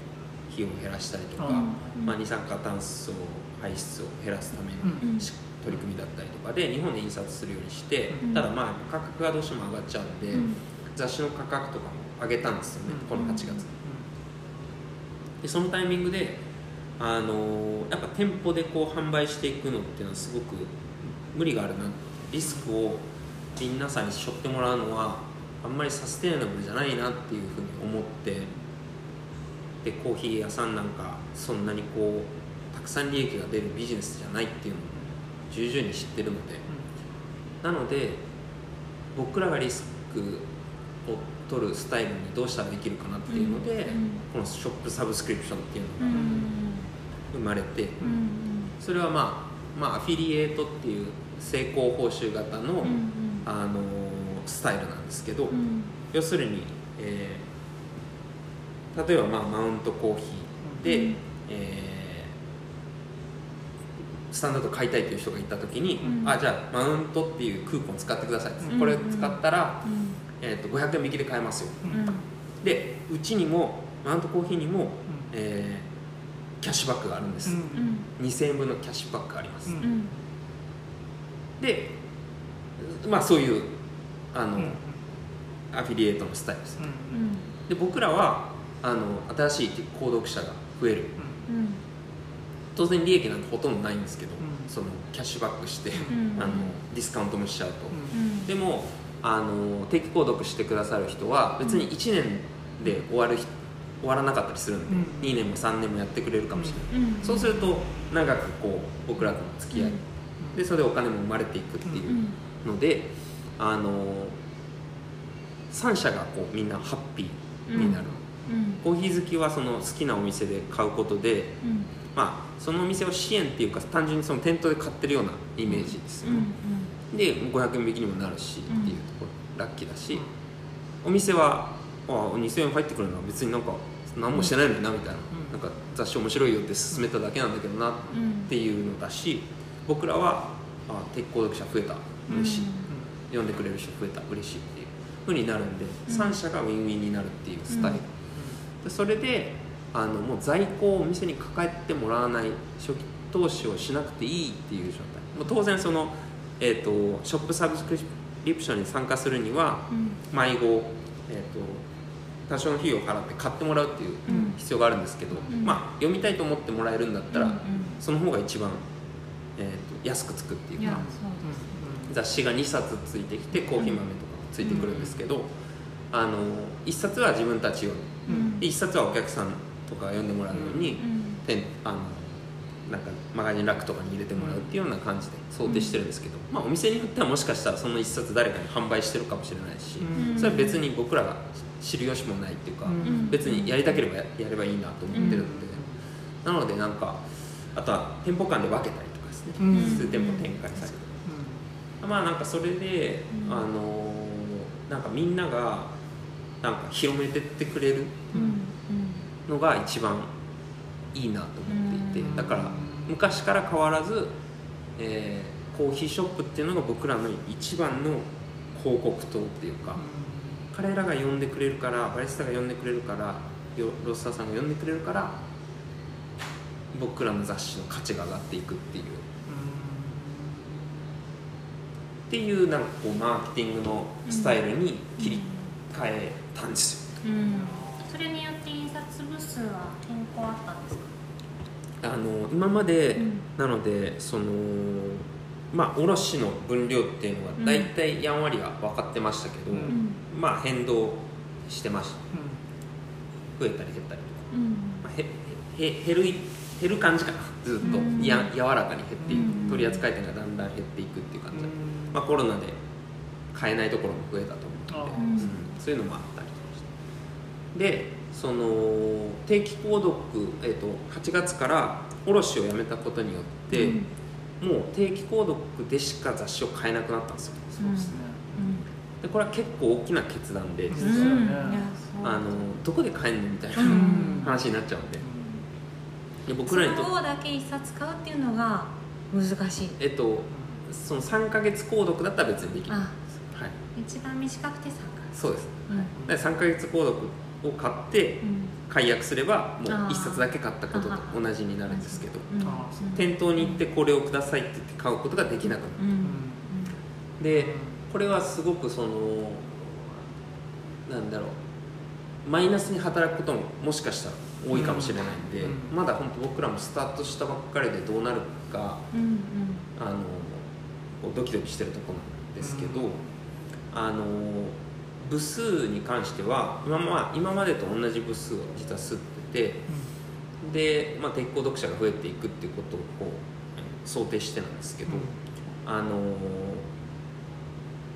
費用を減らしたりとか、うん。まあ、二酸化炭素排出を減らすためうん。のし取り組みだったりとかで日本で印刷するようにして、うん。ただまあ価格がどうしても上がっちゃうんで、雑誌の価格とかも上げたんですよね、この8月でそのタイミングであのやっぱ店舗でこう販売していくのっていうのはすごく無理があるな。リスクを皆さんに背負ってもらうのはあんまりサステナブルじゃないなっていうふうに思ってでコーヒー屋さんなんかそんなにこうたくさん利益が出るビジネスじゃないっていうのを重々に知ってるので。なので僕らがリスクを取るスタイルにどうしたらできるかなっていうので、このショップサブスクリプションっていうのがん生まれて、うんそれはまあまあアフィリエイトっていう成功報酬型の、うんあのスタイルなんですけど、うん。要するに、えー例えばまあマウントコーヒーで、うん。えースタンダード買いたいという人がいた時に、うん。あじゃあマウントっていうクーポン使ってください、うんこれ使ったら、うんえー、と500円引きで買えますよ。うん。うんでうちにもマウントコーヒーにも、えーキャッシュバックがあるんです、うん。2000円分のキャッシュバックがあります、うん。うんでまあそういうあの、うん。アフィリエイトのスタイルです。うん。で僕らはあの新しい購読者が増える。うん。当然利益なんてほとんどないんですけど、うん。そのキャッシュバックして、うん。あのディスカウントもしちゃうと、うん。でもあの定期購読してくださる人は別に1年で終わる人終わらなかったりするんで、うん。2年も3年もやってくれるかもしれない、うん。そうすると長くこう僕らとの付き合い、うん。でそれでお金も生まれていくっていううん。ので、あの3社がこうみんなハッピーになる、うん。コーヒー好きはその好きなお店で買うことで、うん。まあ、そのお店を支援っていうか単純にその店頭で買ってるようなイメージですよね、で500円引きにもなるしっていうラッキーだし、お店はあ2000円入ってくるのは別になんか何もしてないのになみたいな,、うん。なんか雑誌面白いよって勧めただけなんだけどなっていうのだし僕らはあ鉄鋼読者増えた。嬉しい、読ん。でくれる人増えた。嬉しいっていうふうになるんで、うん。3社がウィンウィンになるっていうスタイル、でそれであのもう在庫をお店に抱えてもらわない初期投資をしなくていいっていう状態。もう当然その、えー、とショップサブスクリプションに参加するには迷子、えー、と多少の費用を払って買ってもらうっていううん。必要があるんですけど、ん。まあ、読みたいと思ってもらえるんだったら、うんその方が一番、えー、と安くつくっていうかいやそうです。雑誌が2冊ついてきてコーヒー豆とかもついてくるんですけど、あの1冊は自分たち用にうん。で1冊はお客さんとかが読んでもらうように、うん。あのなんかマガジンラックとかに入れてもらうっていうような感じで想定してるんですけど、まあ、お店によってはもしかしたらその1冊誰かに販売してるかもしれないし、うん。それは別に僕らが知る由もないっていうか、うん。別にやりたければややればいいなと思ってるので、なのでなんかあとは店舗間で分けたりとかですね、うん。数店舗展開されるまあなんかそれで、うん。あのーなんかみんながなんか広めてってくれるうん。のが一番いいなと思っていて、うん。だから昔から変わらず、えーコーヒーショップっていうのが僕らの一番の広告塔っていうか、彼らが呼んでくれるからバリスタが呼んでくれるからよロッサーさんが呼んでくれるから僕らの雑誌の価値が上がっていくっていう。っていうなんかこうマーケティングのスタイルに切り替えたんですよ、うん。それによって印刷部数は変更あったんですか？あの今まで、うん。なのでそのまあ卸の分量っていうのはうん。大体やんわりは分かってましたけど、うん。まあ変動してました。増えたり減ったりとか、うん。まあ、へへ減る減る感じかな。ずっと、うん。や柔らかに減っていく、うん。取り扱い店がだんだん減っていくっていう感じ。で、まあ、コロナで買えないところも増えたと思うので、あうん。そういうのもあったりとかして。でその定期購読、えー、と8月から卸をやめたことによって、うん。もう定期購読でしか雑誌を買えなくなったんですよ。そうですね。でこれは結構大きな決断で、うん。うん。うんいやそう。あのどこで買えんのみたいな、うん。話になっちゃうんで。で僕らにとってだけ一冊買うっていうのが難しい。えっとその3か月購読だったら別にできる。あ。はい。一番短くて3ヶそうです。うん。で3か月購読を買ってうん。解約すればもうあー。1冊だけ買ったことと同じになるんですけど店頭に行ってこれをくださいって言って買うことができなくなる。うん。でこれはすごくそのなんだろうマイナスに働くことももしかしたら多いかもしれないんで、うん。まだ本当僕らもスタートしたばっかりでどうなるかうんうん。あのこうドキドキしてるところなんですけど、うん。あの部数に関しては今,、まあ、今までと同じ部数を実は吸っててで、まあ、鉄鋼読者が増えていくっていうことをこう想定してなんですけど、あの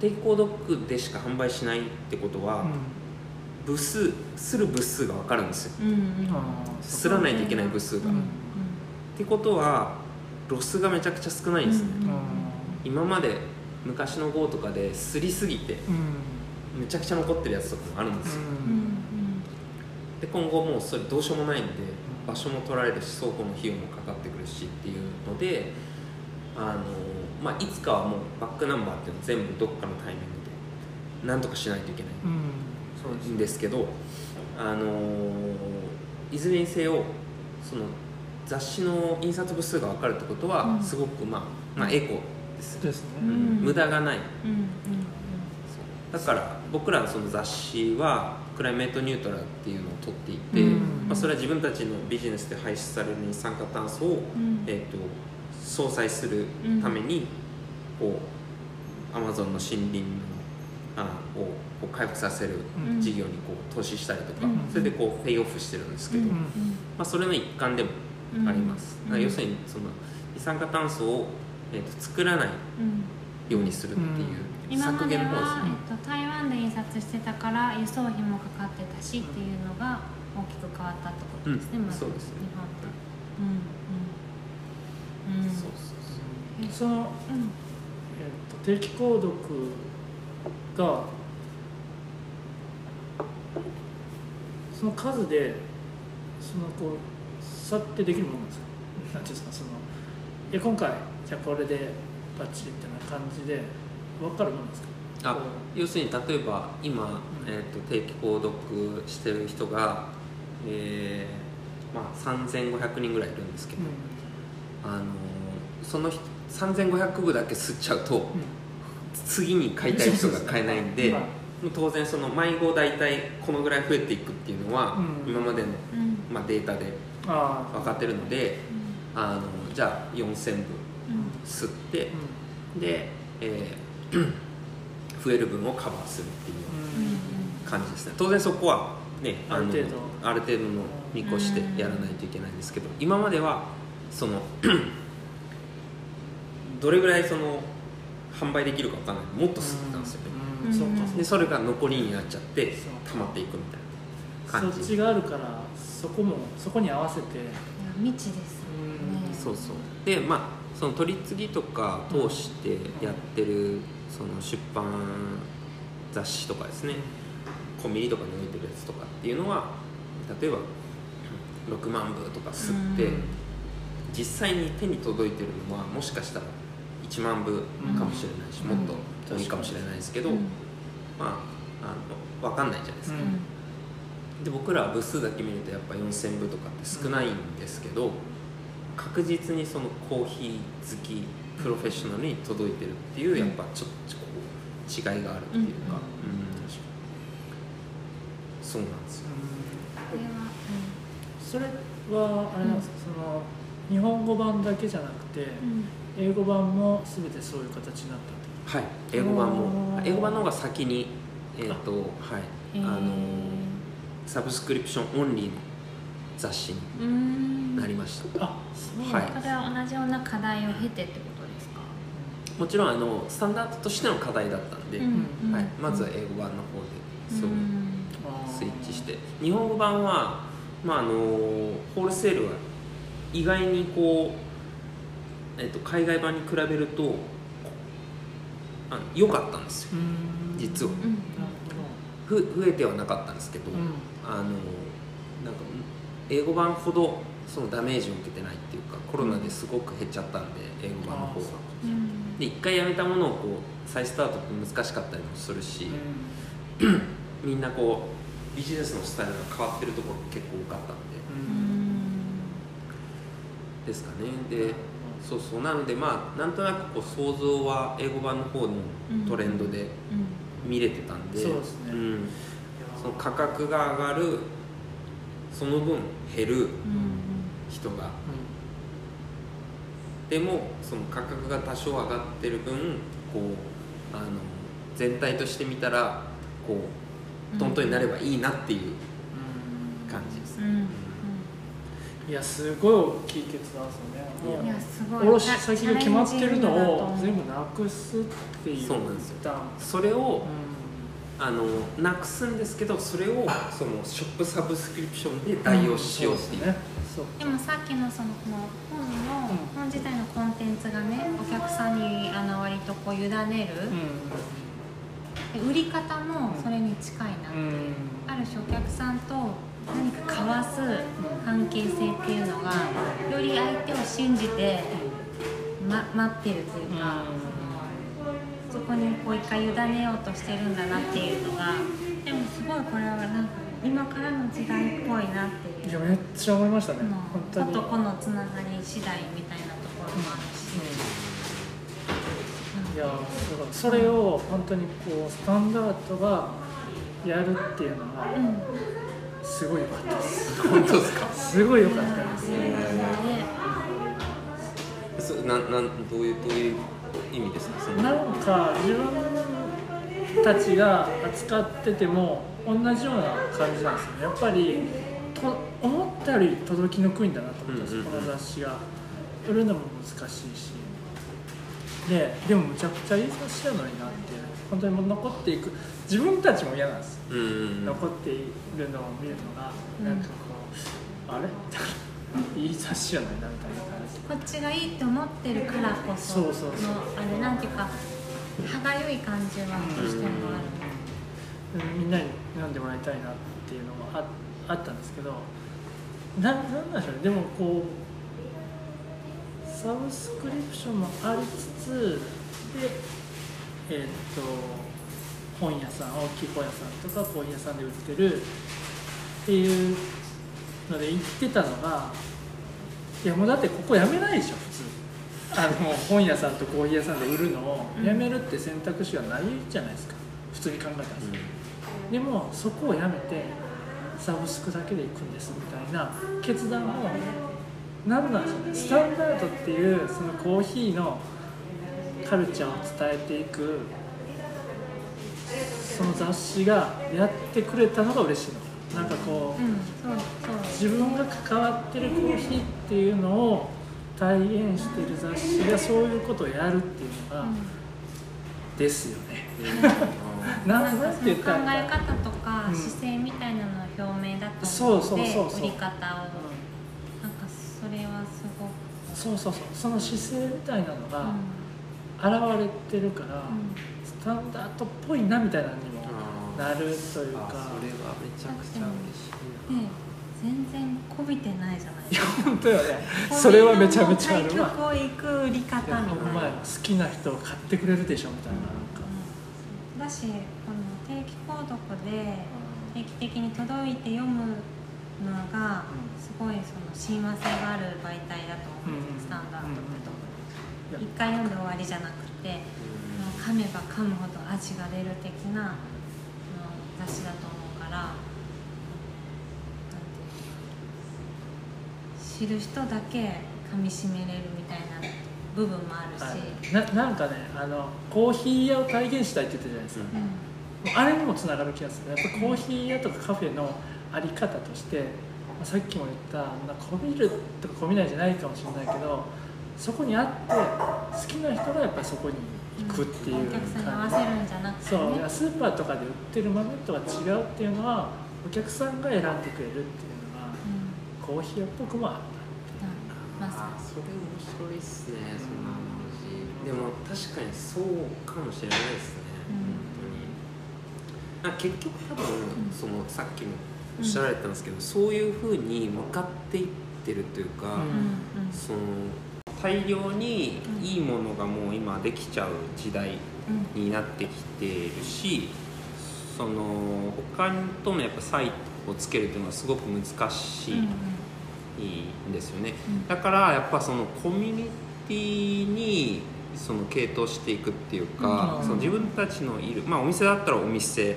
鉄鋼読でしか販売しないってことは、部数する部数が分かるんですよ。うん。うんすらないといけない部数が、うんうんってことはロスがめちゃくちゃ少ないんですね、今まで昔の号とかですりすぎてめちゃくちゃ残ってるやつとかもあるんですよ、で今後もうそれどうしようもないんで場所も取られるし倉庫の費用もかかってくるしっていうのであの、まあ、いつかはもうバックナンバーっていうのを全部どっかのタイミングでなんとかしないといけない。そうですんですけど、あのいずれにせよその雑誌の印刷部数が分かるってことは、うん。すごく、まあ、まあエコです、ですね。うん。うん無駄がない。うんうんだから僕らのその雑誌はクライメートニュートラルっていうのを取っていて、うん。まあ、それは自分たちのビジネスで排出される二酸化炭素を、うん。えー、と相殺するために、こうアマゾンの森林のあをこう回復させるうん。事業にこう投資したりとか、うん。それでこうペイオフしてるんですけど、うん。まあ、それの一環でもあります、うん。だから要するにその二酸化炭素を、えー、と作らないうん。ようにするっていう、今までは、ねえっと、台湾で印刷してたから輸送費もかかってたしっていうのが大きく変わったってことですね、うんまず。日本ってうんうんうん。そうそうそうその、うんえっと定期購読がその数でそのこう差ってできるものなんですか？なんていうんですか？そのいや今回じゃあこれでバッチリみたいな感じで分かるもんですか？あこ要するに例えば今、ん。えー、と定期購読してる人が、えーまあ、3500人ぐらいいるんですけうど、あのーその人3500部だけ吸っちゃうとうん。次に買いたい人が買えないんで 当然その迷子大体このぐらい増えていくっていうのは、うん。今までの、うん。まあ、データで分かってるのであのじゃあ4000部うん。吸ってうで、えー増える分をカバーするっていう感じですね。当然そこはねある程度。のある程度の見越してやらないといけないんですけど今まではその どれぐらいその販売できるか分かんない。もっと吸ってたんですよね。うん。そうか。でそれが残りになっちゃって溜まっていくみたいなそっ感じちがあるからそこもそこに合わせて。いや未知ですね。そうそう。でまあその取り次ぎとか通してやってるその出版雑誌とかですね。コンビニとかに置いてるやつとかっていうのは例えば6万部とか吸って、うん。実際に手に届いてるのはもしかしたら1万部かもしれないし、うん。もっと多いかもしれないですけど、うん。まああの分かんないじゃないですか、うん。で僕らは部数だけ見るとやっぱ4000部とかって少ないんですけど、確実にそのコーヒー好きプロフェッショナルに届いてるっていうやっぱちょっとこう違いがあるっていうか、うん。うん。そうなんですよ。これはそれはあれなんですか、その日本語版だけじゃなくて、うん。英語版も全てそういう形になったってはい。英語版も英語版の方が先にえっ、とはい。あのサブスクリプションオンリーの雑誌にうん。なりました、あそうはい。それは同じような課題を経てってことですか？もちろんあのスタンダードとしての課題だったんで、うんはい、まずは英語版の方でそううん。スイッチして日本語版は、まあ、あのホールセールは意外にこう、えっと、海外版に比べると良かったんですよ。うん。実は。ふ増えてはなかったんですけど、うん。あのなんか英語版ほどそのダメージを受けてないっていうかコロナですごく減っちゃったんで英語版の方がで一回やめたものをこう再スタートって難しかったりもするし、う みんなこうビジネスのスタイルが変わってるところ結構多かったんで。うん。ですかね。でそうそう。なのでまあなんとなくこう想像は英語版の方のトレンドでうん。見れてたんで、そうですね。ん。いやその価格が上がるその分減るうん人がうでもその価格が多少上がってる分こうあの全体として見たらこうトントンになればいいなっていう感じです。ね、いやすごい大きい決断ですよね。いやすごい。卸先が決まってるのを全部部なくすっていうそうなんですよ。決断。それをうあのなくすんですけどそれをそのショップサブスクリプションで代用しようっていう,、ねそうでもさっきのそのこの本の、うん。本自体のコンテンツがねお客さんにあの割とこう委ねる、で売り方もそれに近いなって、うん。うんある種お客さんと何か交わす関係性っていうのがより相手を信じて、ま、待ってるというか、そこにこう一回委ねようとしてるんだなっていうのがでもすごいこれはなんか今からの時代っぽいなっていう。いやめっちゃ思いましたねうん。本当に。子と子のつながり次第みたいなところもあるし、いやすごいそれを本当にこうスタンダードがやるっていうのはうん、うんすごい良かったです。本当ですか？すごい良かったです。でそなんなんどういうどういう意味ですかなんか自分たちが扱ってても同じような感じなんですよね。やっぱりと思ったより届きのくいんだなと思ったんですよ、うんうんうんこの雑誌が。売るのも難しいし。ででもむちゃくちゃいい雑誌なのになって本当にもう残っていく自分たちも嫌なんですうんうん残っているのを見るのがうんなんかこう、あれ？いい雑誌やないなみたいなこっちがいいって思ってるからこそのあれなんていうか歯がゆい感じはどうしてもある、うん。みんなに読んでもらいたいなっていうのがああったんですけどななんなんでしょうね。でもこうサブスクリプションもありつつでえーっと本屋さん大きい本屋さんとかコーヒー屋さんで売ってるっていうので言ってたのがいやもうだってここやめないでしょ普通。あの本屋さんとコーヒー屋さんで売るのをやめるって選択肢はないじゃないですか。普通に考えたらですでもそこをやめてサブスクだけで行くんですみたいな決断も何なんでしょうね。スタンダードっていうそのコーヒーのカルチャーを伝えていくその雑誌がやってくれたのが嬉しいのなんかこう、うん、そうそう。自分が関わってるコーヒーっていうのを体現してる雑誌がそういうことをやるっていうのが、うん。ですよね。考え方とかうん。姿勢みたいなのは表明だとそう思うのでそうそうそう。売り方を。なんかそれはすごく、そうそうそう。その姿勢みたいなのうん。が現れてるから、スタンダードっぽいなみたいなのにもなるというあそれかはめちゃくちゃ嬉しい全然こびてないじゃないですか。本当よね。それはめちゃめちゃあるわ。対局を行く売り方みたいな。好きな人を買ってくれるでしょみたいななんか、うん。だしこの定期購読で定期的に届いて読むのがうん。すごいその親和性がある媒体だと思うんスタンダードってと一回読んで終わりじゃなくて噛めば噛むほど味が出る的なあの雑誌だと思うからなんていうの知る人だけ噛みしめれるみたいな部分もあるし、はい、ななんかねあのコーヒー屋を体現したいって言ってたじゃないですか、うん。あれにもつながる気がする。やっぱコーヒー屋とかカフェのあり方として、まあさっきも言ったこびるとかこびないじゃないかもしれないけどそこにあって好きな人がやっぱりそこに行くっていう。お客さんに合わ感せるんじゃなくじてね。そうスーパーとかで売ってる豆とは違うっていうのはお客さんが選んでくれるっていうのがうん。コーヒー屋っぽくもあるまああーそれ面白いっすねそんな話でも確かにそうかもしれないですね、うん。本当に。あ結局多分、んそのさっきもおっしゃられてたんですけど、そういうふうに向かっていってるというか、うん。うんうん。その大量にいいものがもう今できちゃう時代うんになってきているしその他とのやっぱ差異をつけるっていうのはすごく難しいうんんですよね、うん。だからやっぱそのコミュニティにその傾倒していくっていうか、うん。その自分たちのいる、まあ、お店だったらお店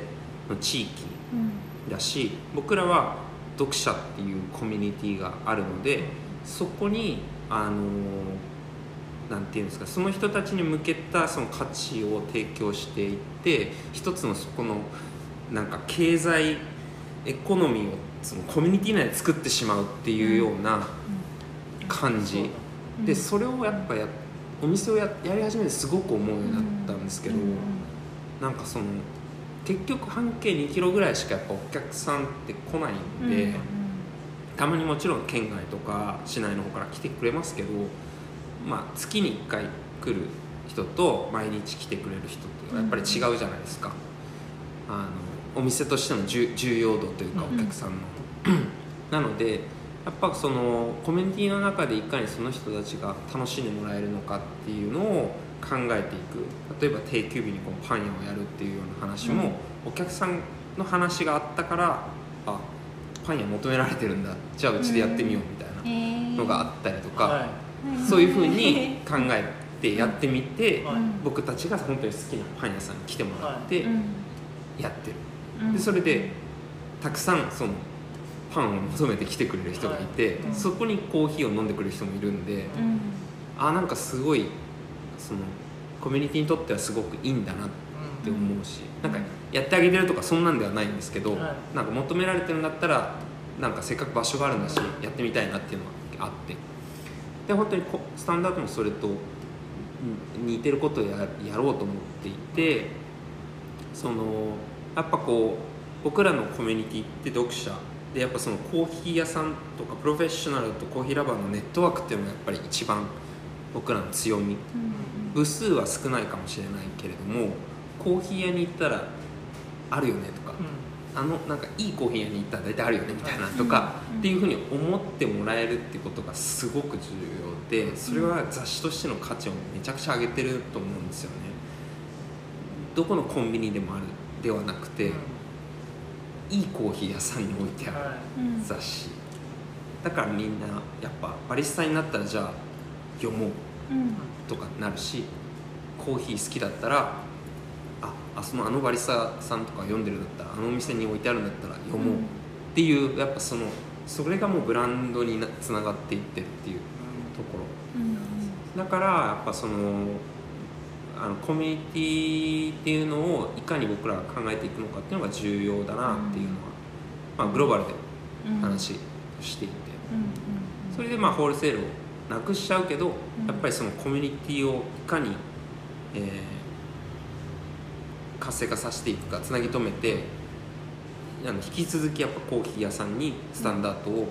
の地域うん。だし僕らは読者っていうコミュニティがあるのでそこにあのなんていうんですかその人たちに向けたその価値を提供していって一つのそこのなんか経済エコノミーをそのコミュニティ内で作ってしまうっていうような感じ、うん。でそれをやっぱやお店をややり始めてすごく思うようになったんですけど、うんなんかその結局半径2キロぐらいしかやっぱお客さんって来ないんで、うんたまにもちろん県外とか市内の方から来てくれますけど、まあ、月に1回来る人と毎日来てくれる人ってやっぱり違うじゃないですか、あのお店としての重重要度というかうん。お客さんの、なのでやっぱそのコミュニティの中でいかにその人たちが楽しんでもらえるのかっていうのを考えていく。例えば定休日にこうパン屋をやるっていうような話も、お客さんの話があったからあパン屋求められてるんだ。じゃあうちでやってみようみたいなのがあったりとか、はい。そういうふうに考えてやってみて、はい。僕たちが本当に好きなパン屋さんに来てもらってうん。やってる、うん。でそれでたくさんそのパンを求めて来てくれる人がい。て、はいそこにコーヒーを飲んでくれる人もいるんで、うん。あなんかすごいそのコミュニティにとってはすごくいいんだなって思うし、なんかやってあげてるとかそんなんではないんですけど、はい。なんか求められてるんだったらなんかせっかく場所があるんだしやってみたいなっていうのがあって。で本当にこスタンダードもそれとうん似てることをややろうと思っていてそのやっぱこう僕らのコミュニティって読者でやっぱそのコーヒー屋さんとかプロフェッショナルとコーヒーラバーのネットワークっていうのがやっぱり一番僕らの強み。部数は少ないかもしれないけれどもコーヒー屋に行ったらあるよねとか、あのなんかいいコーヒー屋に行ったら大体あるよねみたいなとか、うん。っていうふうに思ってもらえるってことがすごく重要でそれは雑誌としての価値をめちゃくちゃ上げてると思うんですよね。どこのコンビニでもあるではなくて、いいコーヒー屋さんに置いてあるはうん。雑誌。だからみんなやっぱバリスタになったらじゃあ読もううん。とかなるしコーヒー好きだったらああそのあのバリスタさんとか読んでるんだったらあのお店に置いてあるんだったら読もうっていうやっぱそのそれがもうブランドになつながっていってるっていうところ。うん。だからやっぱそのあのコミュニティっていうのをいかに僕らが考えていくのかっていうのが重要だなっていうのは、まあ、グローバルでうん話していて、うん。それでまあホールセールをなくしちゃうけど、うん。やっぱりそのコミュニティをいかに、えー活性化させていくかつなぎ止めてあの引き続きやっぱコーヒー屋さんにスタンダードを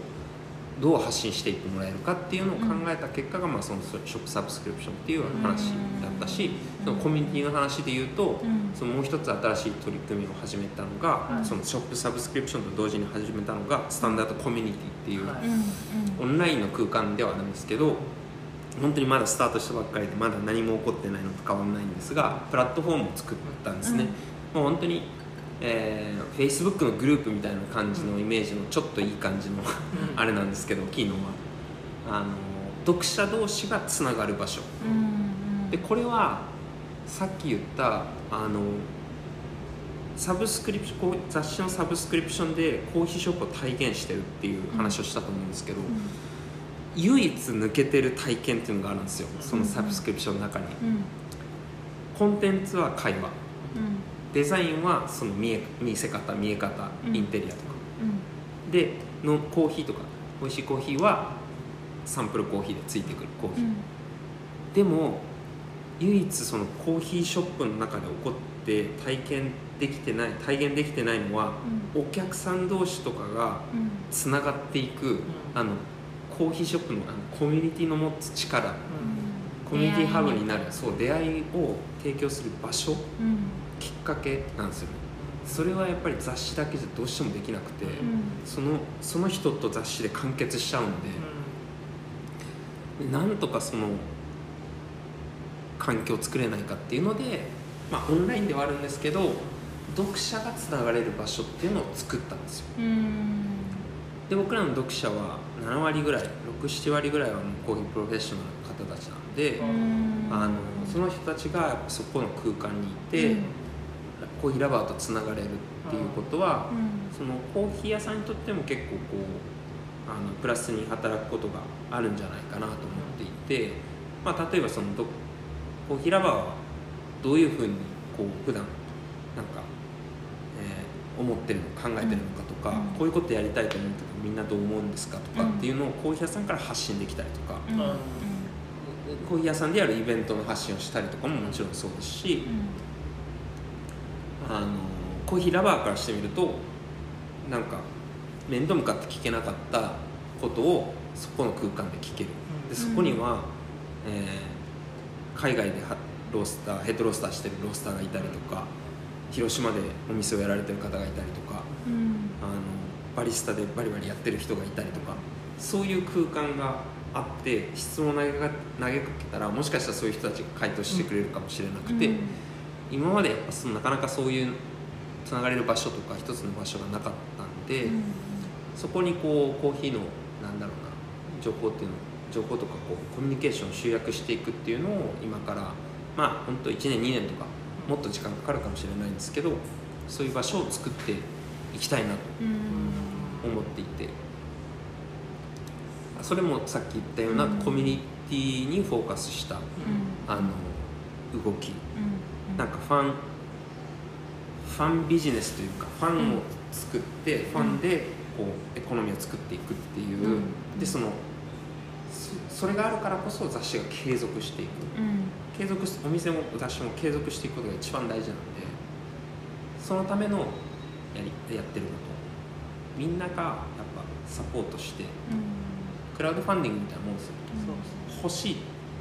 どう発信していってもらえるかっていうのを考えた結果が、まあ、そのショップサブスクリプションっていう話だったし、うん。そのコミュニティの話で言うと、うん。そのもう一つ新しい取り組みを始めたのが、うん。そのショップサブスクリプションと同時に始めたのがスタンダードコミュニティっていう、オンラインの空間ではあるんですけど本当にまだスタートしたばっかりでまだ何も起こってないのと変わらないんですがプラットフォームを作ったんですね、もう本当に、えー、Facebook のグループみたいな感じのイメージのちょっといい感じのあれなんですけど機能は。あの読者同士がつながる場所。うんうんでこれはさっき言ったあのサブスクリプションこう雑誌のサブスクリプションでコーヒーショップを体現してるっていう話をしたと思うんですけど、唯一抜けてる体験っていうのがあるんですよ。そのサブスクリプションの中に。うん。コンテンツは会話。うん。デザインはその見え見せ方見え方うん。インテリアとか、うん。でのコーヒーとか美味しいコーヒーはサンプルコーヒーでついてくるコーヒー、うん。でも唯一そのコーヒーショップの中で起こって体験できてない体現できてないのはお客さん同士とかがうん。つながっていくあのコーヒーショップのあのコミュニティの持つ力コミュニティハブになるそう出会いを提供する場所うん。きっかけなんですよね。それはやっぱり雑誌だけじゃどうしてもできなくて、うん。そのその人と雑誌で完結しちゃうんで、なんとかその環境を作れないかっていうので、まあ、オンラインではあるんですけど読者がつながれる場所っていうのを作ったんですよ。うん。で僕らの読者は7割ぐらい67割ぐらいはもうコーヒープロフェッショナルの方たちなんで、うん。あのその人たちがそこの空間にいて、うん。コーヒーラバーとつながれるっていうことは、うん。そのコーヒー屋さんにとっても結構こうあのプラスに働くことがあるんじゃないかなと思っていて、まあ、例えばそのどコーヒーラバーはどういうふうにこう普段なんか、えー思ってるの考えてるのかとか、うん。こういうことやりたいと思うけどみんなどう思うんですかとかっていうのをコーヒー屋さんから発信できたりとか、うん。コーヒー屋さんでやるイベントの発信をしたりとかももちろんそうですし、あのコーヒーラバーからしてみるとなんか面と向かって聞けなかったことをそこの空間で聞ける。でそこには、えー海外ではロースターヘッドロースターしてるロースターがいたりとか広島でお店をやられてる方がいたりとかうんうん。あのバリスタでバリバリやってる人がいたりとかそういう空間があって質問を投げか投げかけたらもしかしたらそういう人たちが回答してくれるかもしれなくて。今までやっぱそのなかなかそういうつながれる場所とか一つの場所がなかったんで、うん。そこにこうコーヒーのなんだろうな情報っていうの情報とかこうコミュニケーションを集約していくっていうのを今からまあ本当1年2年とかもっと時間かかるかもしれないんですけどそういう場所を作っていきたいなと。うん思っていて。それもさっき言ったようなうん。コミュニティにフォーカスしたあの動き。うん。なんかファンファンビジネスというかファンを作って、ファンでこうエコノミーを作っていくっていう、うん。でそのそそれがあるからこそ雑誌が継続していく。うん。継続しお店も雑誌も継続していくことが一番大事なのでそのためのやりやってることみんながやっぱサポートしてクラウドファンディングみたいなもんですよ。欲しいっ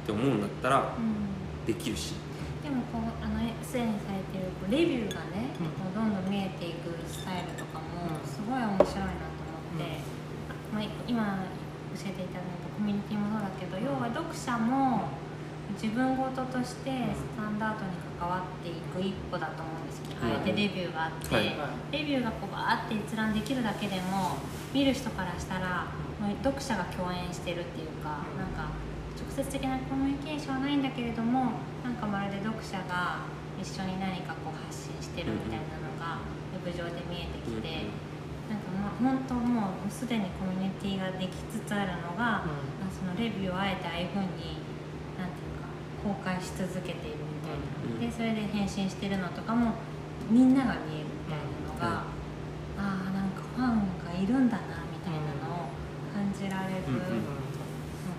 て思うんだったらうん。できるし。でもこうあのすでにされてるこうレビューがね、うん。どんどん見えていくスタイルとかもうん。すごい面白いなと思って、まあ、今教えていただいたコミュニティもそうだけど要は読者も自分事としてスタンダードに関わっていく一歩だと思うんですけど、うんあえてレビューがあって、はい。レビューがこうバーって閲覧できるだけでも見る人からしたら、もう読者が共演してるっていうか、うんなんか直接的なコミュニケーションはないんだけれどもなんかまるで読者が一緒に何かこう発信してるみたいなのがウェブ上で見えてきて、なんかまあ本当もうすでにコミュニティができつつあるのが、まあそのレビューをあえてああいうふうになんていうか公開し続けているうん。でそれで返信してるのとかもみんなが見えるみたいなのが、ああなんかファンがいるんだなみたいなのを感じられる、うんうん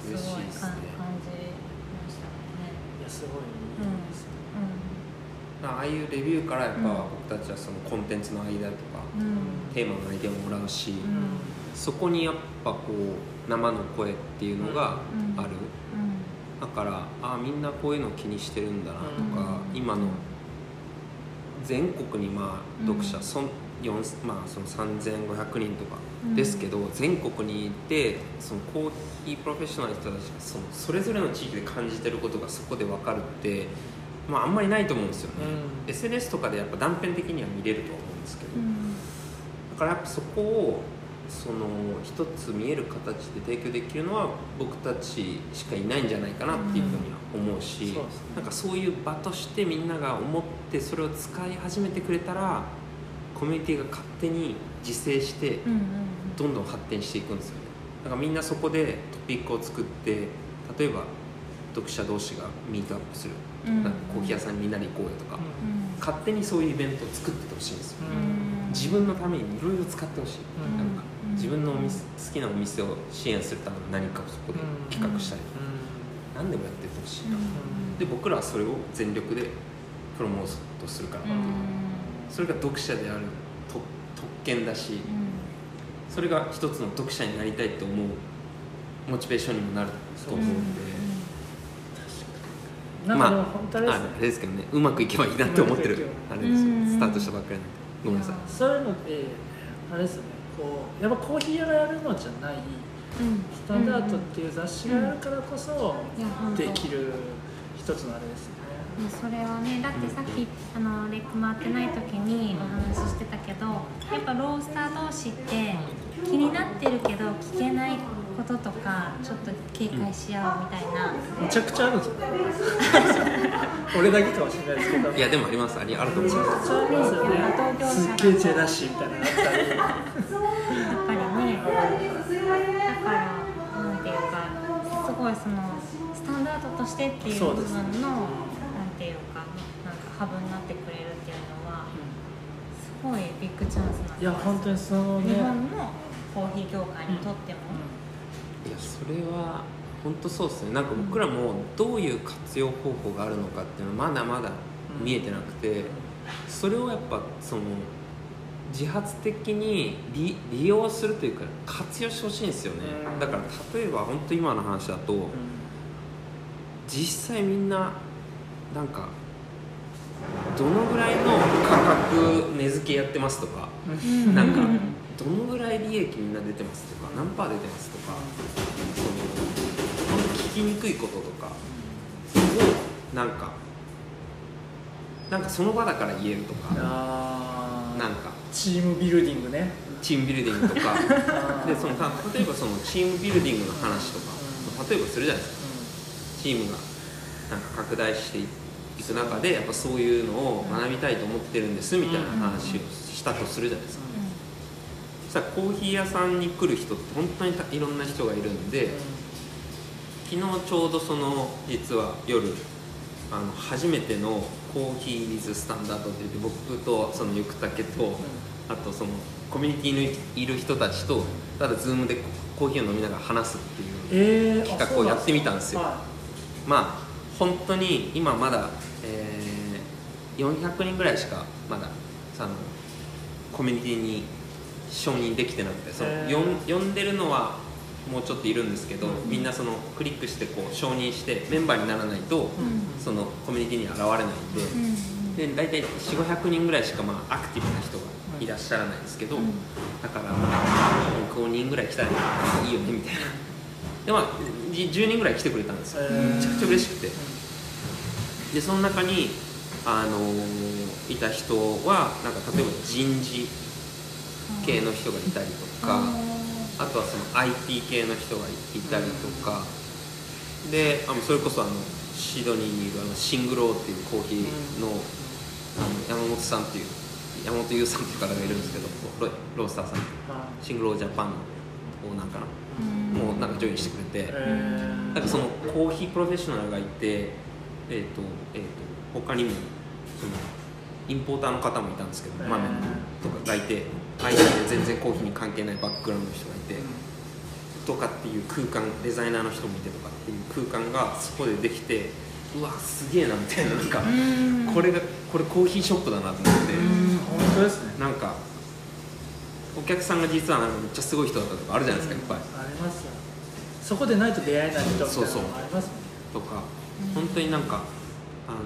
すごいね。か感じましたね。いやすごいああいうレビューからやっぱうん。僕たちはそのコンテンツのアイデアとかうん。うんテーマのアイデアをもらうし、うん。そこにやっぱこう生の声っていうのがうん。ある、だからあみんなこういうの気にしてるんだなとか、うん。今の全国にまあ読者、うんそん四まあ、その3500人とかですけど、全国にいてそのコーヒープロフェッショナルの人たちがそのそれぞれの地域で感じてることがそこで分かるって、まあ、あんまりないと思うんですよね、うん。SNS とかでやっぱ断片的には見れるとは思うんですけど、うん。だからやっぱそこをその一つ見える形で提供できるのは僕たちしかいないんじゃないかなっていうふうには思うし、うんそうね。なんかそういう場としてみんなが思ってそれを使い始めてくれたらコミュニティが勝手に自制してどんどん発展していくんですよね。だからみんなそこでトピックを作って例えば読者同士がミートアップする、うん。なんかコーヒー屋さんにみんなで行こうよとか、うん。勝手にそういうイベントを作っててほしいんですよ。うん。自分のためにいろいろ使ってほしい、うん。なんかうん自分のお店好きなお店を支援するための何かをそこで企画したり、何でもやっててほしいな、うん。で僕らはそれを全力でプロモートするからっていう、それが読者であると特権だし、それが一つの読者になりたいと思うモチベーションにもなると思うんで、なんかでも本当ああれですけどねうまくいけばいいなって思ってる。うまあれです。ようん。スタートしたばっかりなんで。ごめんなさい。そういうのってあれですよねこうやっぱコーヒー屋がやるのじゃないスタンダードっていう雑誌があるからこそできる一つのあれですよね。でそれはねだってさっきあのレック回ってない時にお話ししてたけどやっぱロースター同士って気になってるけど聞けないことっとかちょっと警戒し合うみたいな、めちゃくちゃあるんですよ俺だけかもしれないですけど。いやでもあります。ありあると思います。めちゃくちゃありますよね。すっげえジェラシーみたいなのがあったり。やっぱりねだからなんていうかすごいそのスタンダードとしてっていう部分のなんていうかなんかハブになってくれるっていうのはすごいビッグチャンスなんです。いや本当にそのね。日本のコーヒー業界にとっても、いやそれは本当そうですね。なんか僕らもどういう活用方法があるのかっていうのはまだまだ見えてなくてそれをやっぱその自発的に利利用するというか活用してほしいんですよね。うん。だから例えば本当今の話だと実際みんななんかどのぐらいの価格値付けやってますとかうん。なんかどのぐらい利益みんな出てますとか何パー出てますとかその聞きにくいこととかをなんかなんかその場だから言えるとかなんか。チームビルディングね。チームビルディングとか。でそのた例えばそのチームビルディングの話とか例えばするじゃないですか。チームがなんか拡大していく中でやっぱそういうのを学びたいと思ってるんですみたいな話をしたとするじゃないですか。そしたらコーヒー屋さんに来る人って本当にたいろんな人がいるんで昨日ちょうどその実は夜あの初めてのコーヒー・ウィズ・スタンダードって言って僕とそのゆくたけとあとそのコミュニティにいる人たちとただズームでコーヒーを飲みながら話すっていうえー、企画をやってみたんですよ。はまあ本当に今まだ、えー400人ぐらいしかまだそのコミュニティに承認できてなくてその呼んでるのはもうちょっといるんですけど、うん。みんなそのクリックしてこう承認してメンバーにならないと、うん。そのコミュニティに現れないんで,、で大体4500人ぐらいしかまあアクティブな人がいらっしゃらないんですけど、うん。だからまあ5人ぐらい来たらいいよねみたいな。でまあじ10人ぐらい来てくれたんですよ、めちゃくちゃ嬉しくて。でその中にあのーいた人はなんか例えば人事系の人がいたりとか、あとはその IT 系の人がいたりとか、であのそれこそあのシドニーにいるあのシングローっていうコーヒーの,、あの山本さんっていう山本優さんっていう方がいるんですけどロロースターさん。はシングロージャパンのオーナーかな、うん。もうなんかジョインしてくれて、えー。なんかそのコーヒープロフェッショナルがいて、えーとえー、と他にもそのインポーターの方もいたんですけど、豆とかがいて IT で全然コーヒーに関係ないバックグラウンドの人がいて、とかっていう空間デザイナーの人もいてとかっていう空間がそこでできてうわすげえなみたいななんか、うん。これがこれコーヒーショップだなと思って、うん本当ですね。なんかお客さんが実はなんかめっちゃすごい人だったとかあるじゃないですかいっぱい。ありますよ。そこでないと出会えない人みたいなそうそうのもありますもんね。とか、本当になんかあの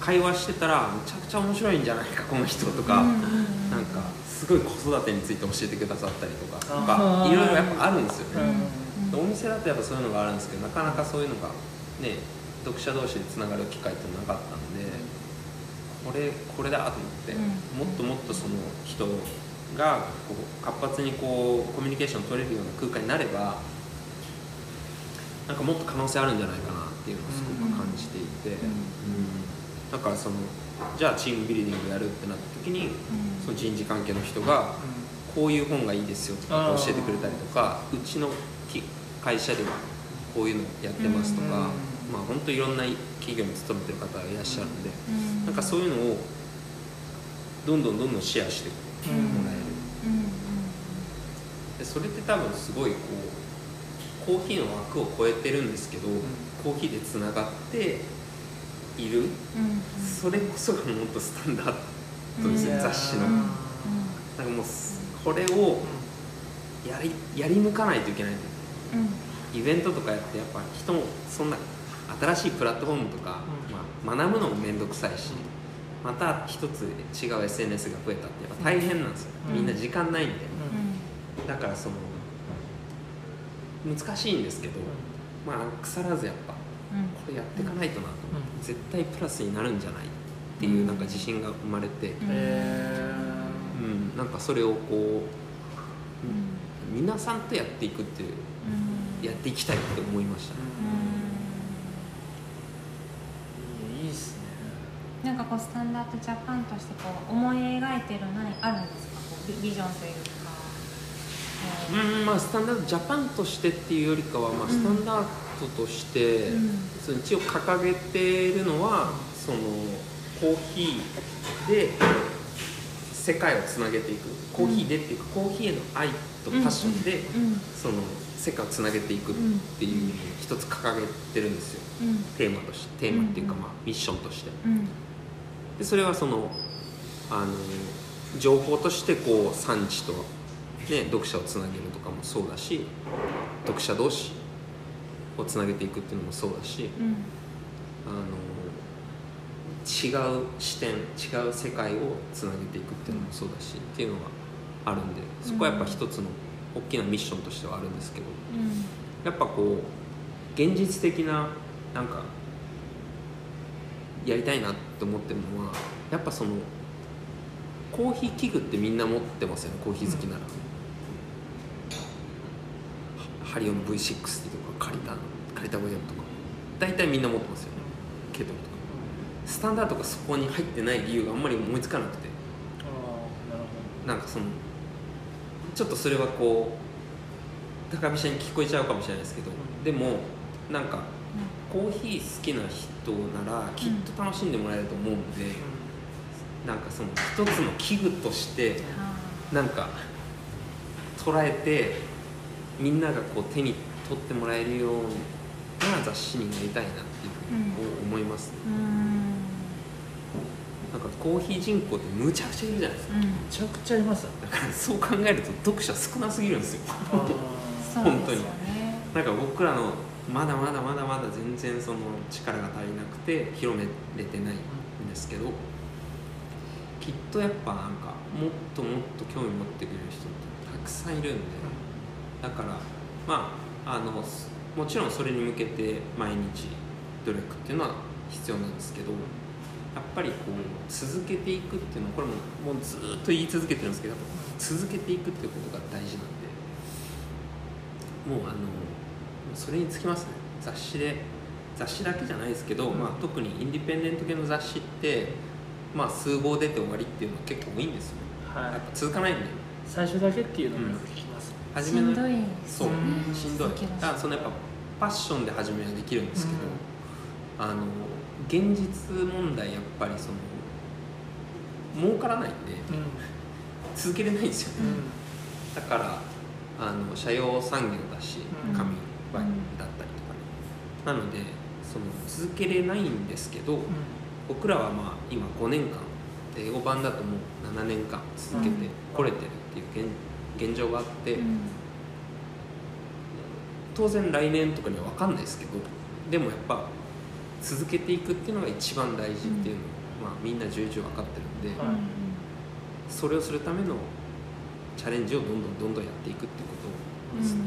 会話してたらめちゃくちゃ面白いんじゃないかこの人とか、ん。なんかすごい子育てについて教えてくださったりとかとあかー。いろいろやっぱあるんですようね、んお店だとやっぱそういうのがあるんですけどなかなかそういうのがね読者同士でつながる機会ってなかったんでこれこれだと思って、うん。もっともっとその人がこう活発にこうコミュニケーション取れるような空間になればなんかもっと可能性あるんじゃないかなっていうのをすごく感じていて、うん。うん。だからそのじゃあチームビルディングやるってなった時にその人事関係の人がこういう本がいいですよとか教えてくれたりとかうちのき会社ではこういうのやってますとか、うん。まあ本当いろんな企業に勤めてる方がいらっしゃるんで、うん。なんかそういうのをどんどんどんどんシェアしてうんもらえる、うん。でそれって多分すごいこうコーヒーの枠を超えてるんですけど、コーヒーでつながっている。それこそがもっとスタンダードですよ、うん。雑誌の、うん。なんかもうこれをやりやり抜かないといけないう。ん。イベントとかやってやっぱ人もそんな新しいプラットフォームとか、まあ、学ぶのも面倒くさいしまた一つ違う SNS が増えたってやっぱ大変なんですよ、うん。みんな時間ないんで、うん。だからその難しいんですけど、まあ腐らずやっぱうん。これやっていかないとなと思って、うん絶対プラスになるんじゃないっていうなんか自信が生まれて、うん。えうん。なんかそれをこううん。皆さんとやっていくっていううん。やっていきたいって思いました、いいっすね。なんかこうスタンダードジャパンとしてこう思い描いてる何あるんですか？こうビビジョンというか、えーうんまあスタンダードジャパンとしてっていうよりかは、まあ、うん。スタンダードとして、うん。その一応掲げているのはそのコーヒーで世界をつなげていく。コーヒーでっていうか、コーヒーへの愛とパッションで、うん。その世界をつなげていくっていう一つ掲げてるんですよ。うん。テーマとしてテーマっていうか、うん。まあ、ミッションとして。うん。でそれはそのあの情報としてこう産地と、ね、読者をつなげるとかもそうだし読者同士をつなげていくっていうのもそうだしうん。あの違う視点違う世界をつなげていくっていうのもそうだしっていうのがあるんでそこはやっぱ一つの大きなミッションとしてはあるんですけどうん。やっぱこう現実的ななんかやりたいなって思ってるのはやっぱそのコーヒー器具ってみんな持ってますよねコーヒー好きなら、ハリオの V60 とか借りた借りた500とか。大体みんな持ってますよね。ケトルとか。スタンダードがそこに入ってない理由があんまり思いつかなくて。ああなるほなんかそのちょっとそれはこう高飛車に聞こえちゃうかもしれないですけど、ん。でもなんかコーヒー好きな人ならきっと楽しんでもらえると思うんで、なんかその一つの器具としてあなんか捉えてみんながこう手に取ってもらえるような雑誌になりたいなっていうふうに思いますね、なんかコーヒー人口ってむちゃくちゃいるじゃないですか。うん。めちゃくちゃいますだからそう考えると読者少なすぎるんですよ。本当に。ねなんか僕らのまだまだまだまだ全然その力が足りなくて広めれてないんですけどきっとやっぱなんかもっともっと興味持ってくれる人ってたくさんいるんで。だからまああのもちろんそれに向けて毎日努力っていうのは必要なんですけどやっぱりこう続けていくっていうのはこれももうずっと言い続けてるんですけど続けていくっていうことが大事なんでもうあのそれにつきますね。雑誌で雑誌だけじゃないですけど、うん。まあ、特にインディペンデント系の雑誌って、まあ、数号出て終わりっていうのは結構多いんですよ。はい。やっぱ続かないんで。最初だけっていうのもよく聞きます、初めのしんどいそうしんどい。だからそのやっぱパッションで始めはできるんですけど、あの現実問題やっぱりその儲からないんでうん。続けれないんですよね、うん。だからあの社用産業だしうん。紙だったりとかね、なのでその続けれないんですけど、僕らはまあ今5年間で英語版だともう7年間続けてこれてるっていう現現状があって、うん。当然来年とかには分かんないですけどでもやっぱ続けていくっていうのが一番大事っていうのを、まあ、みんな重々分かってるんで、はいそれをするためのチャレンジをどんどんどんどんやっていくってことうんですね、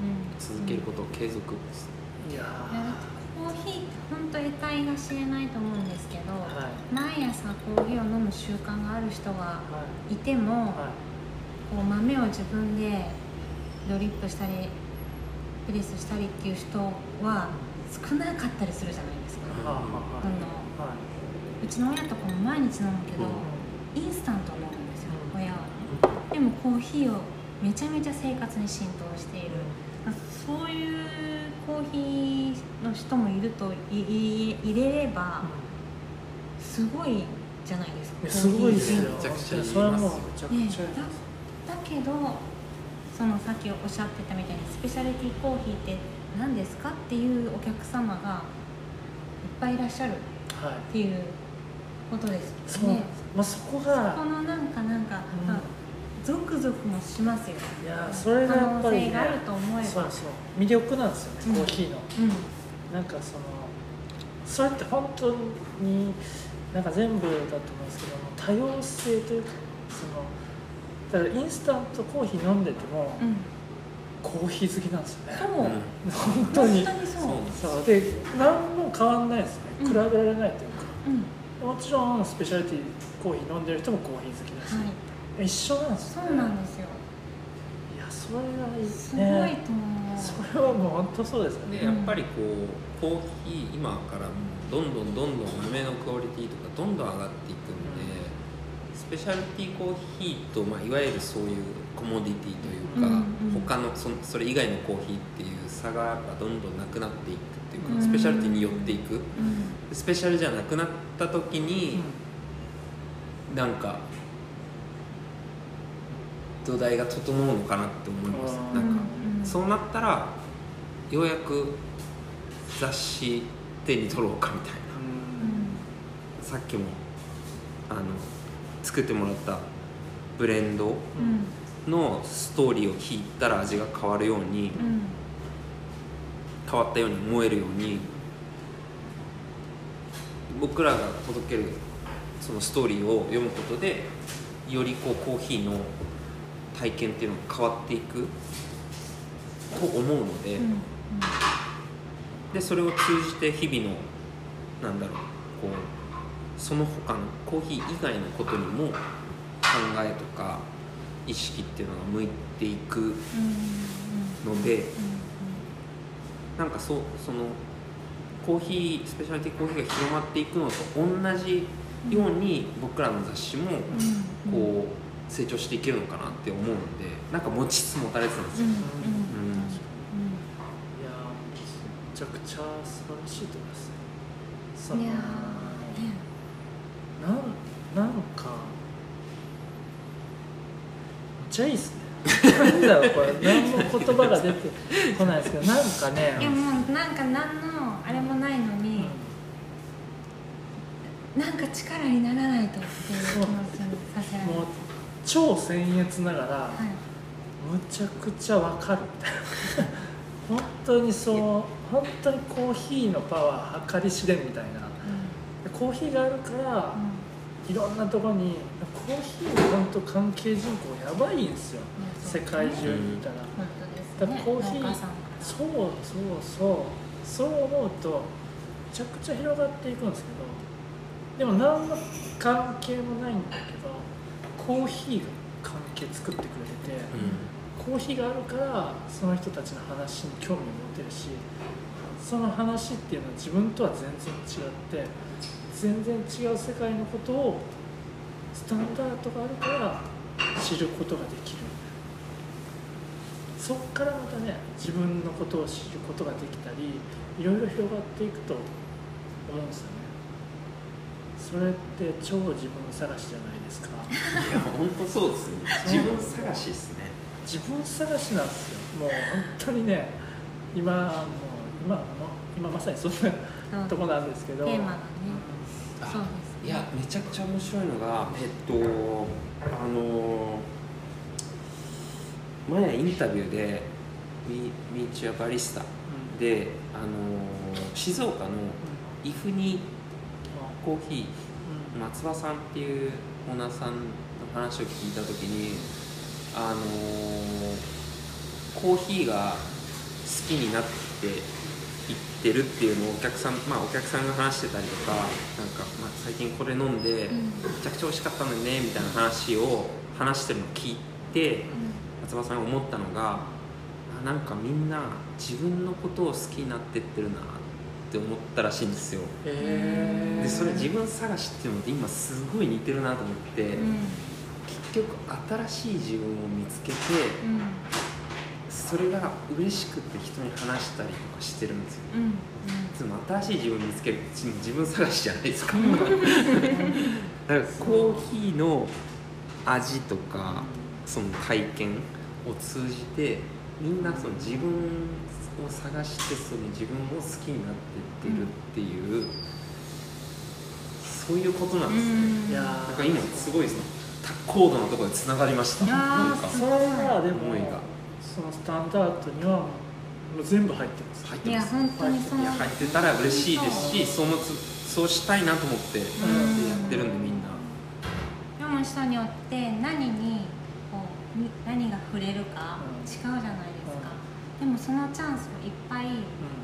うん。うん。続けることを継続です、いやいやコーヒーって本当得体が知れないと思うんですけど、ーはい。毎朝コーヒーを飲む習慣がある人がはい。いても、はこう豆を自分でドリップしたりプレスしたりっていう人は少なかったりするじゃないですか、あはあどんどんはい。うちの親とかも毎日飲むけど、うん。インスタントを飲むんですよ、うん。親は。でもコーヒーをめちゃめちゃ生活に浸透している、そういうコーヒーの人もいるといい入れればすごいじゃないですか。すごいですよ。めちゃくちゃ言います。それはもうめちゃくちゃねけどそのさっきおっしゃってたみたいにスペシャリティコーヒーって何ですかっていうお客様がいっぱいいらっしゃるっはい。ていうことですよね。ですまあそここがのなんかなんか、うん。あゾクゾクもしますよいやそれがやっぱりねがあると思えば。そうそう魅力なんですよね、うん。コーヒーの。うん。なんかそのそれって本当になんか全部だと思うんですけども多様性というかそのだからインスタントコーヒー飲んでても、うん。コーヒー好きなんですよね。そう、うん。本当に。そうそう。そう。で何も変わんないですね。うん。比べられないというか、うん。もちろんスペシャリティコーヒー飲んでる人もコーヒー好きだし、はい。一緒なんですよ、ね、そうなんですよ。いやそそれがいいすごいねと思う。それはもう本当そうですよね。でやっぱりこうコーヒー今からもうどんどんどんどん豆のクオリティとかどんどん上がっていペシャルティーコーヒーと、まあ、いわゆるそういうコモディティというか、うんうん他のそそれ以外のコーヒーっていう差がやっぱどんどんなくなっていくっていうか、うん。スペシャルティーに寄っていく。うん。スペシャルじゃなくなった時に、なんか土台が整うのかなって思います。うんなんかうん。そうなったらようやく雑誌手に取ろうかみたいな。うん。さっきもあの作ってもらったブレンドうん。のストーリーを聞いたら味が変わるようにうん。変わったように思えるように僕らが届けるそのストーリーを読むことでよりこうコーヒーの体験っていうのが変わっていくと思うので,、うんでそれを通じて日々のなんだろうこうその他のコーヒー以外のことにも考えとか意識っていうのが向いていくうんので。うんなんかそうそのコーヒースペシャリティコーヒーが広まっていくのと同じように僕らの雑誌もうんこう成長していけるのかなって思うのでなんか持ちつ持たれつなんですよ、うんうん。いやめちゃくちゃ素晴らしいと思いますそのいやなんなんかめっちゃいいっすね。なんだろうこれ。何も言葉が出てこないですけどなんかねいやもうなんか何のあれもないのに、なんか力にならないとっていう気持ちにさせられるもう超僭越ながら、はい。むちゃくちゃわかるみたいな。本当にそう本当にコーヒーのパワー計り知れんみたいな。コーヒーがあるから、いろんなところにコーヒーの本当関係人口やばいんですよ、世界中にいたら、本当ですね。だからコーヒーそうそうそう。そう思うとめちゃくちゃ広がっていくんですけどでも何の関係もないんだけどコーヒーが関係作ってくれてて、コーヒーがあるからその人たちの話に興味を持てるしその話っていうのは自分とは全然違って全然違う世界のことをスタンダードがあるから知ることができる。そっからまたね自分のことを知ることができたりいろいろ広がっていくと思うんですよね。それって超自分探しじゃないですか。いや本当そうですね。自分探しですね。自分探しなんですよ。もう本当にね今もう今も今まさにそんなとこなんですけど。テーマがねあそうですいやめちゃくちゃ面白いのがえっとあの前インタビューで「ミミーチュアバリスタ」であの静岡の伊布にコーヒー松葉さんっていうオーナーさんの話を聞いた時にあのコーヒーが好きになっててるっていうのをお客さんまあお客さんが話してたりとかなんか、まあ、最近これ飲んでうん。めちゃくちゃ美味しかったのにねみたいな話を話してるのを聞いて松葉さんが思ったのがあなんかみんな自分のことを好きになってってるなって思ったらしいんですよ。へえでそれ自分探しっていうのって今すごい似てるなと思って、うん。結局新しい自分を見つけてうんそれが嬉しくて人に話したりとかしてるんですよ。うんでも新しい自分見つける自分探しじゃないですか。だからコーヒーの味とかその体験を通じてみんなその自分を探してその自分を好きになっていってるっていうそういうことなんですね、うん。いやなんか今すごいですね高度なところでつながりました。いやーなんか。それがでも思いがそのスタンダードにはもう全部入ってます。いや入ってます。本当にそう。いや入ってたら嬉しいですしそうもつそうしたいなと思ってやってるんでみんな。読む人によって何にこうに何が触れるかうん。違うじゃないですか、でもそのチャンスをいっぱい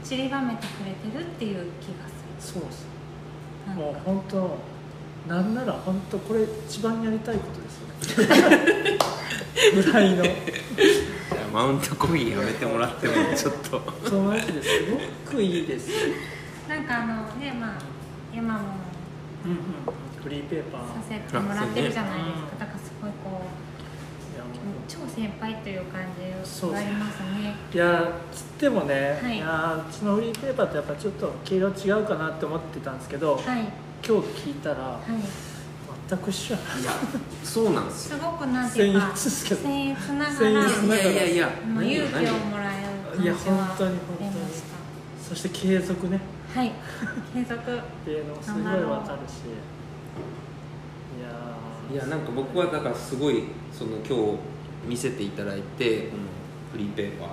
散りばめてくれてるっていう気がすそうです。もう本当なんなら本当これ一番やりたいことですよね。ぐらいの。いやマウントコーヒーやめてもらってもちょっと。そうマジですごくいいです。よ、なんかあのねまあ今もうんうん、フリーペーパー。させてもらってるじゃないですうん。かだからすごいこいやもう。超先輩という感じがありますね。ういやつってもね、はい。い、やうちのフリーペーパーってやっぱちょっと毛色違うかなって思ってたんですけど、はい。今日聞いたらはい全くいやそうなんですよ。すごくなんていうか僭越ですけど。僭越なが僭ら越ながらいやいやいや。もう勇気をもらえる感じいやは本当に本当に。そして継続ね。たはい。継続。っていうのもすごいわかるし。いやー。いやなんか僕はだからすごいその今日見せていただいてこのフリーペーパー。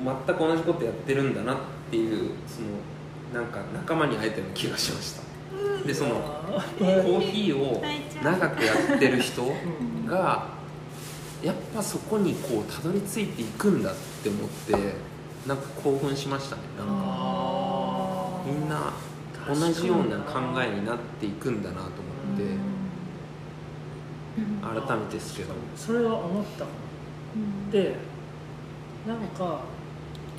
うん。全く同じことやってるんだなっていうそのなんか仲間に会えたような気がしましたでそのあコーーヒーを長くやってる人うんがやっぱそこにこうたどり着いていくんだって思ってなんか興奮しましたね。なんかみんな同じような考えになっていくんだなと思ってうん。改めてですけど。それは思った。うん。でなんか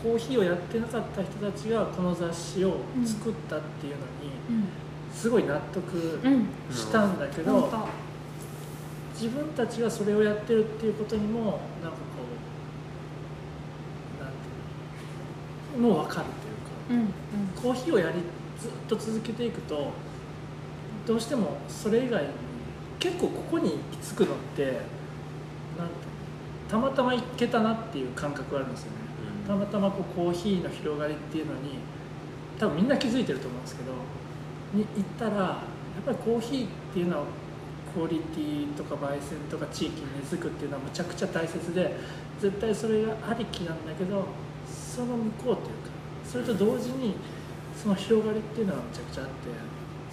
コーヒーをやってなかった人たちがこの雑誌を作ったっていうのにうんすごい納得うん。したんだけど、本当自分たちがそれをやってるっていうことにもなんかこうなんていうのもう分かるというかうんコーヒーをやりずっと続けていくとどうしてもそれ以外に結構ここに行き着くのってなんてたまたま行けたなっていう感覚があるんですよね。たまたまこうコーヒーの広がりっていうのに多分みんな気づいてると思うんですけどに行ったらやっぱりコーヒーっていうのはクオリティとか焙煎とか地域に根付くっていうのはむちゃくちゃ大切で絶対それがありきなんだけどその向こうというかそれと同時にその広がりっていうのはむちゃくちゃあって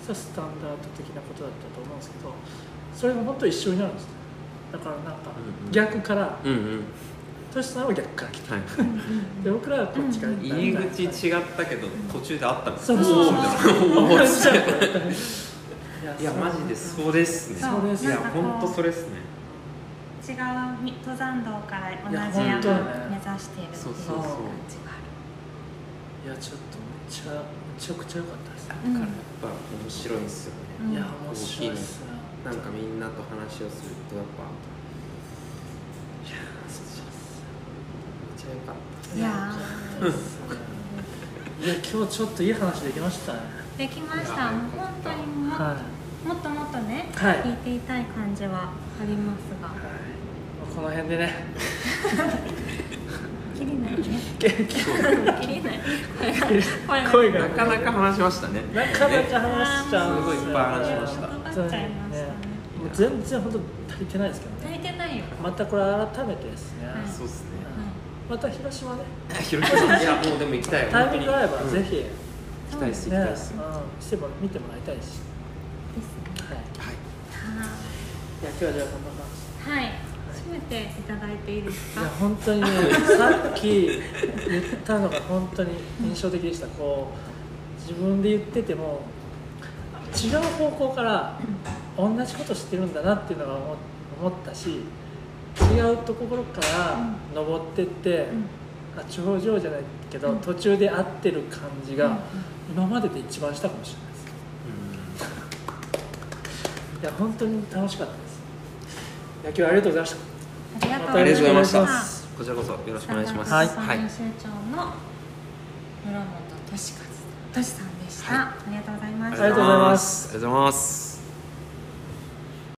それはスタンダード的なことだったと思うんですけどそれが本当一緒になるんですねだからなんかうんうん。逆からうんうんトシさんは逆から来た。はいで僕らはこっちから行った入り口違ったけど途中であったんですそうそう。そう。おーみたいやマジでそうですね。そう。ですいや本当それですね。違う登山道から同じ山目指しているっていうそうそうそう。感じがある。いやちょっとめっちゃめちゃくちゃ良かったです。だからやっぱ面白いんですよね、うん。いや面白いっすね。なんかみんなと話をするとやっぱいやめっちゃ良かったいやいや今日ちょっといい話できましたね。できました。もう本当にも,、はもっともっとね、はい。聞いていたい感じはありますが。い。この辺でね。切れないね。切れない。声が。なかなか話しましたね。なかなか話しちゃうんすごいいっぱい話しました。かかっちゃいましたね。もう全然本当足りてないですけどね。足りてないよ、またこれ改めてですね、はい。そうですねまた広島ね。広島いやもうでも行きたいタイミング合えばうん。ぜひ、ね行きたいですうん行きたいです。しても見てもらいたいし、ですね。はい、はい。いや今日はじゃあこんな感じ。はい。閉めていただいていいですいやか本当にね さっき言ったのが本当に印象的でした。こう自分で言ってても違う方向から同じこと知ってるんだなっていうのが思思ったし違うところから登ってって、あ頂上じゃないけど、うん。途中で合ってる感じが、うん。うん今までで一番したかもしれないです。いや本当に楽しかったです。いや今日はありがとうございました。ありがとうございました。こちらこそよろしくお願いします。はいはい。編集長の村本俊和俊さんでした、はい。ありがとうございました。ありがとうございます。ありがとうございます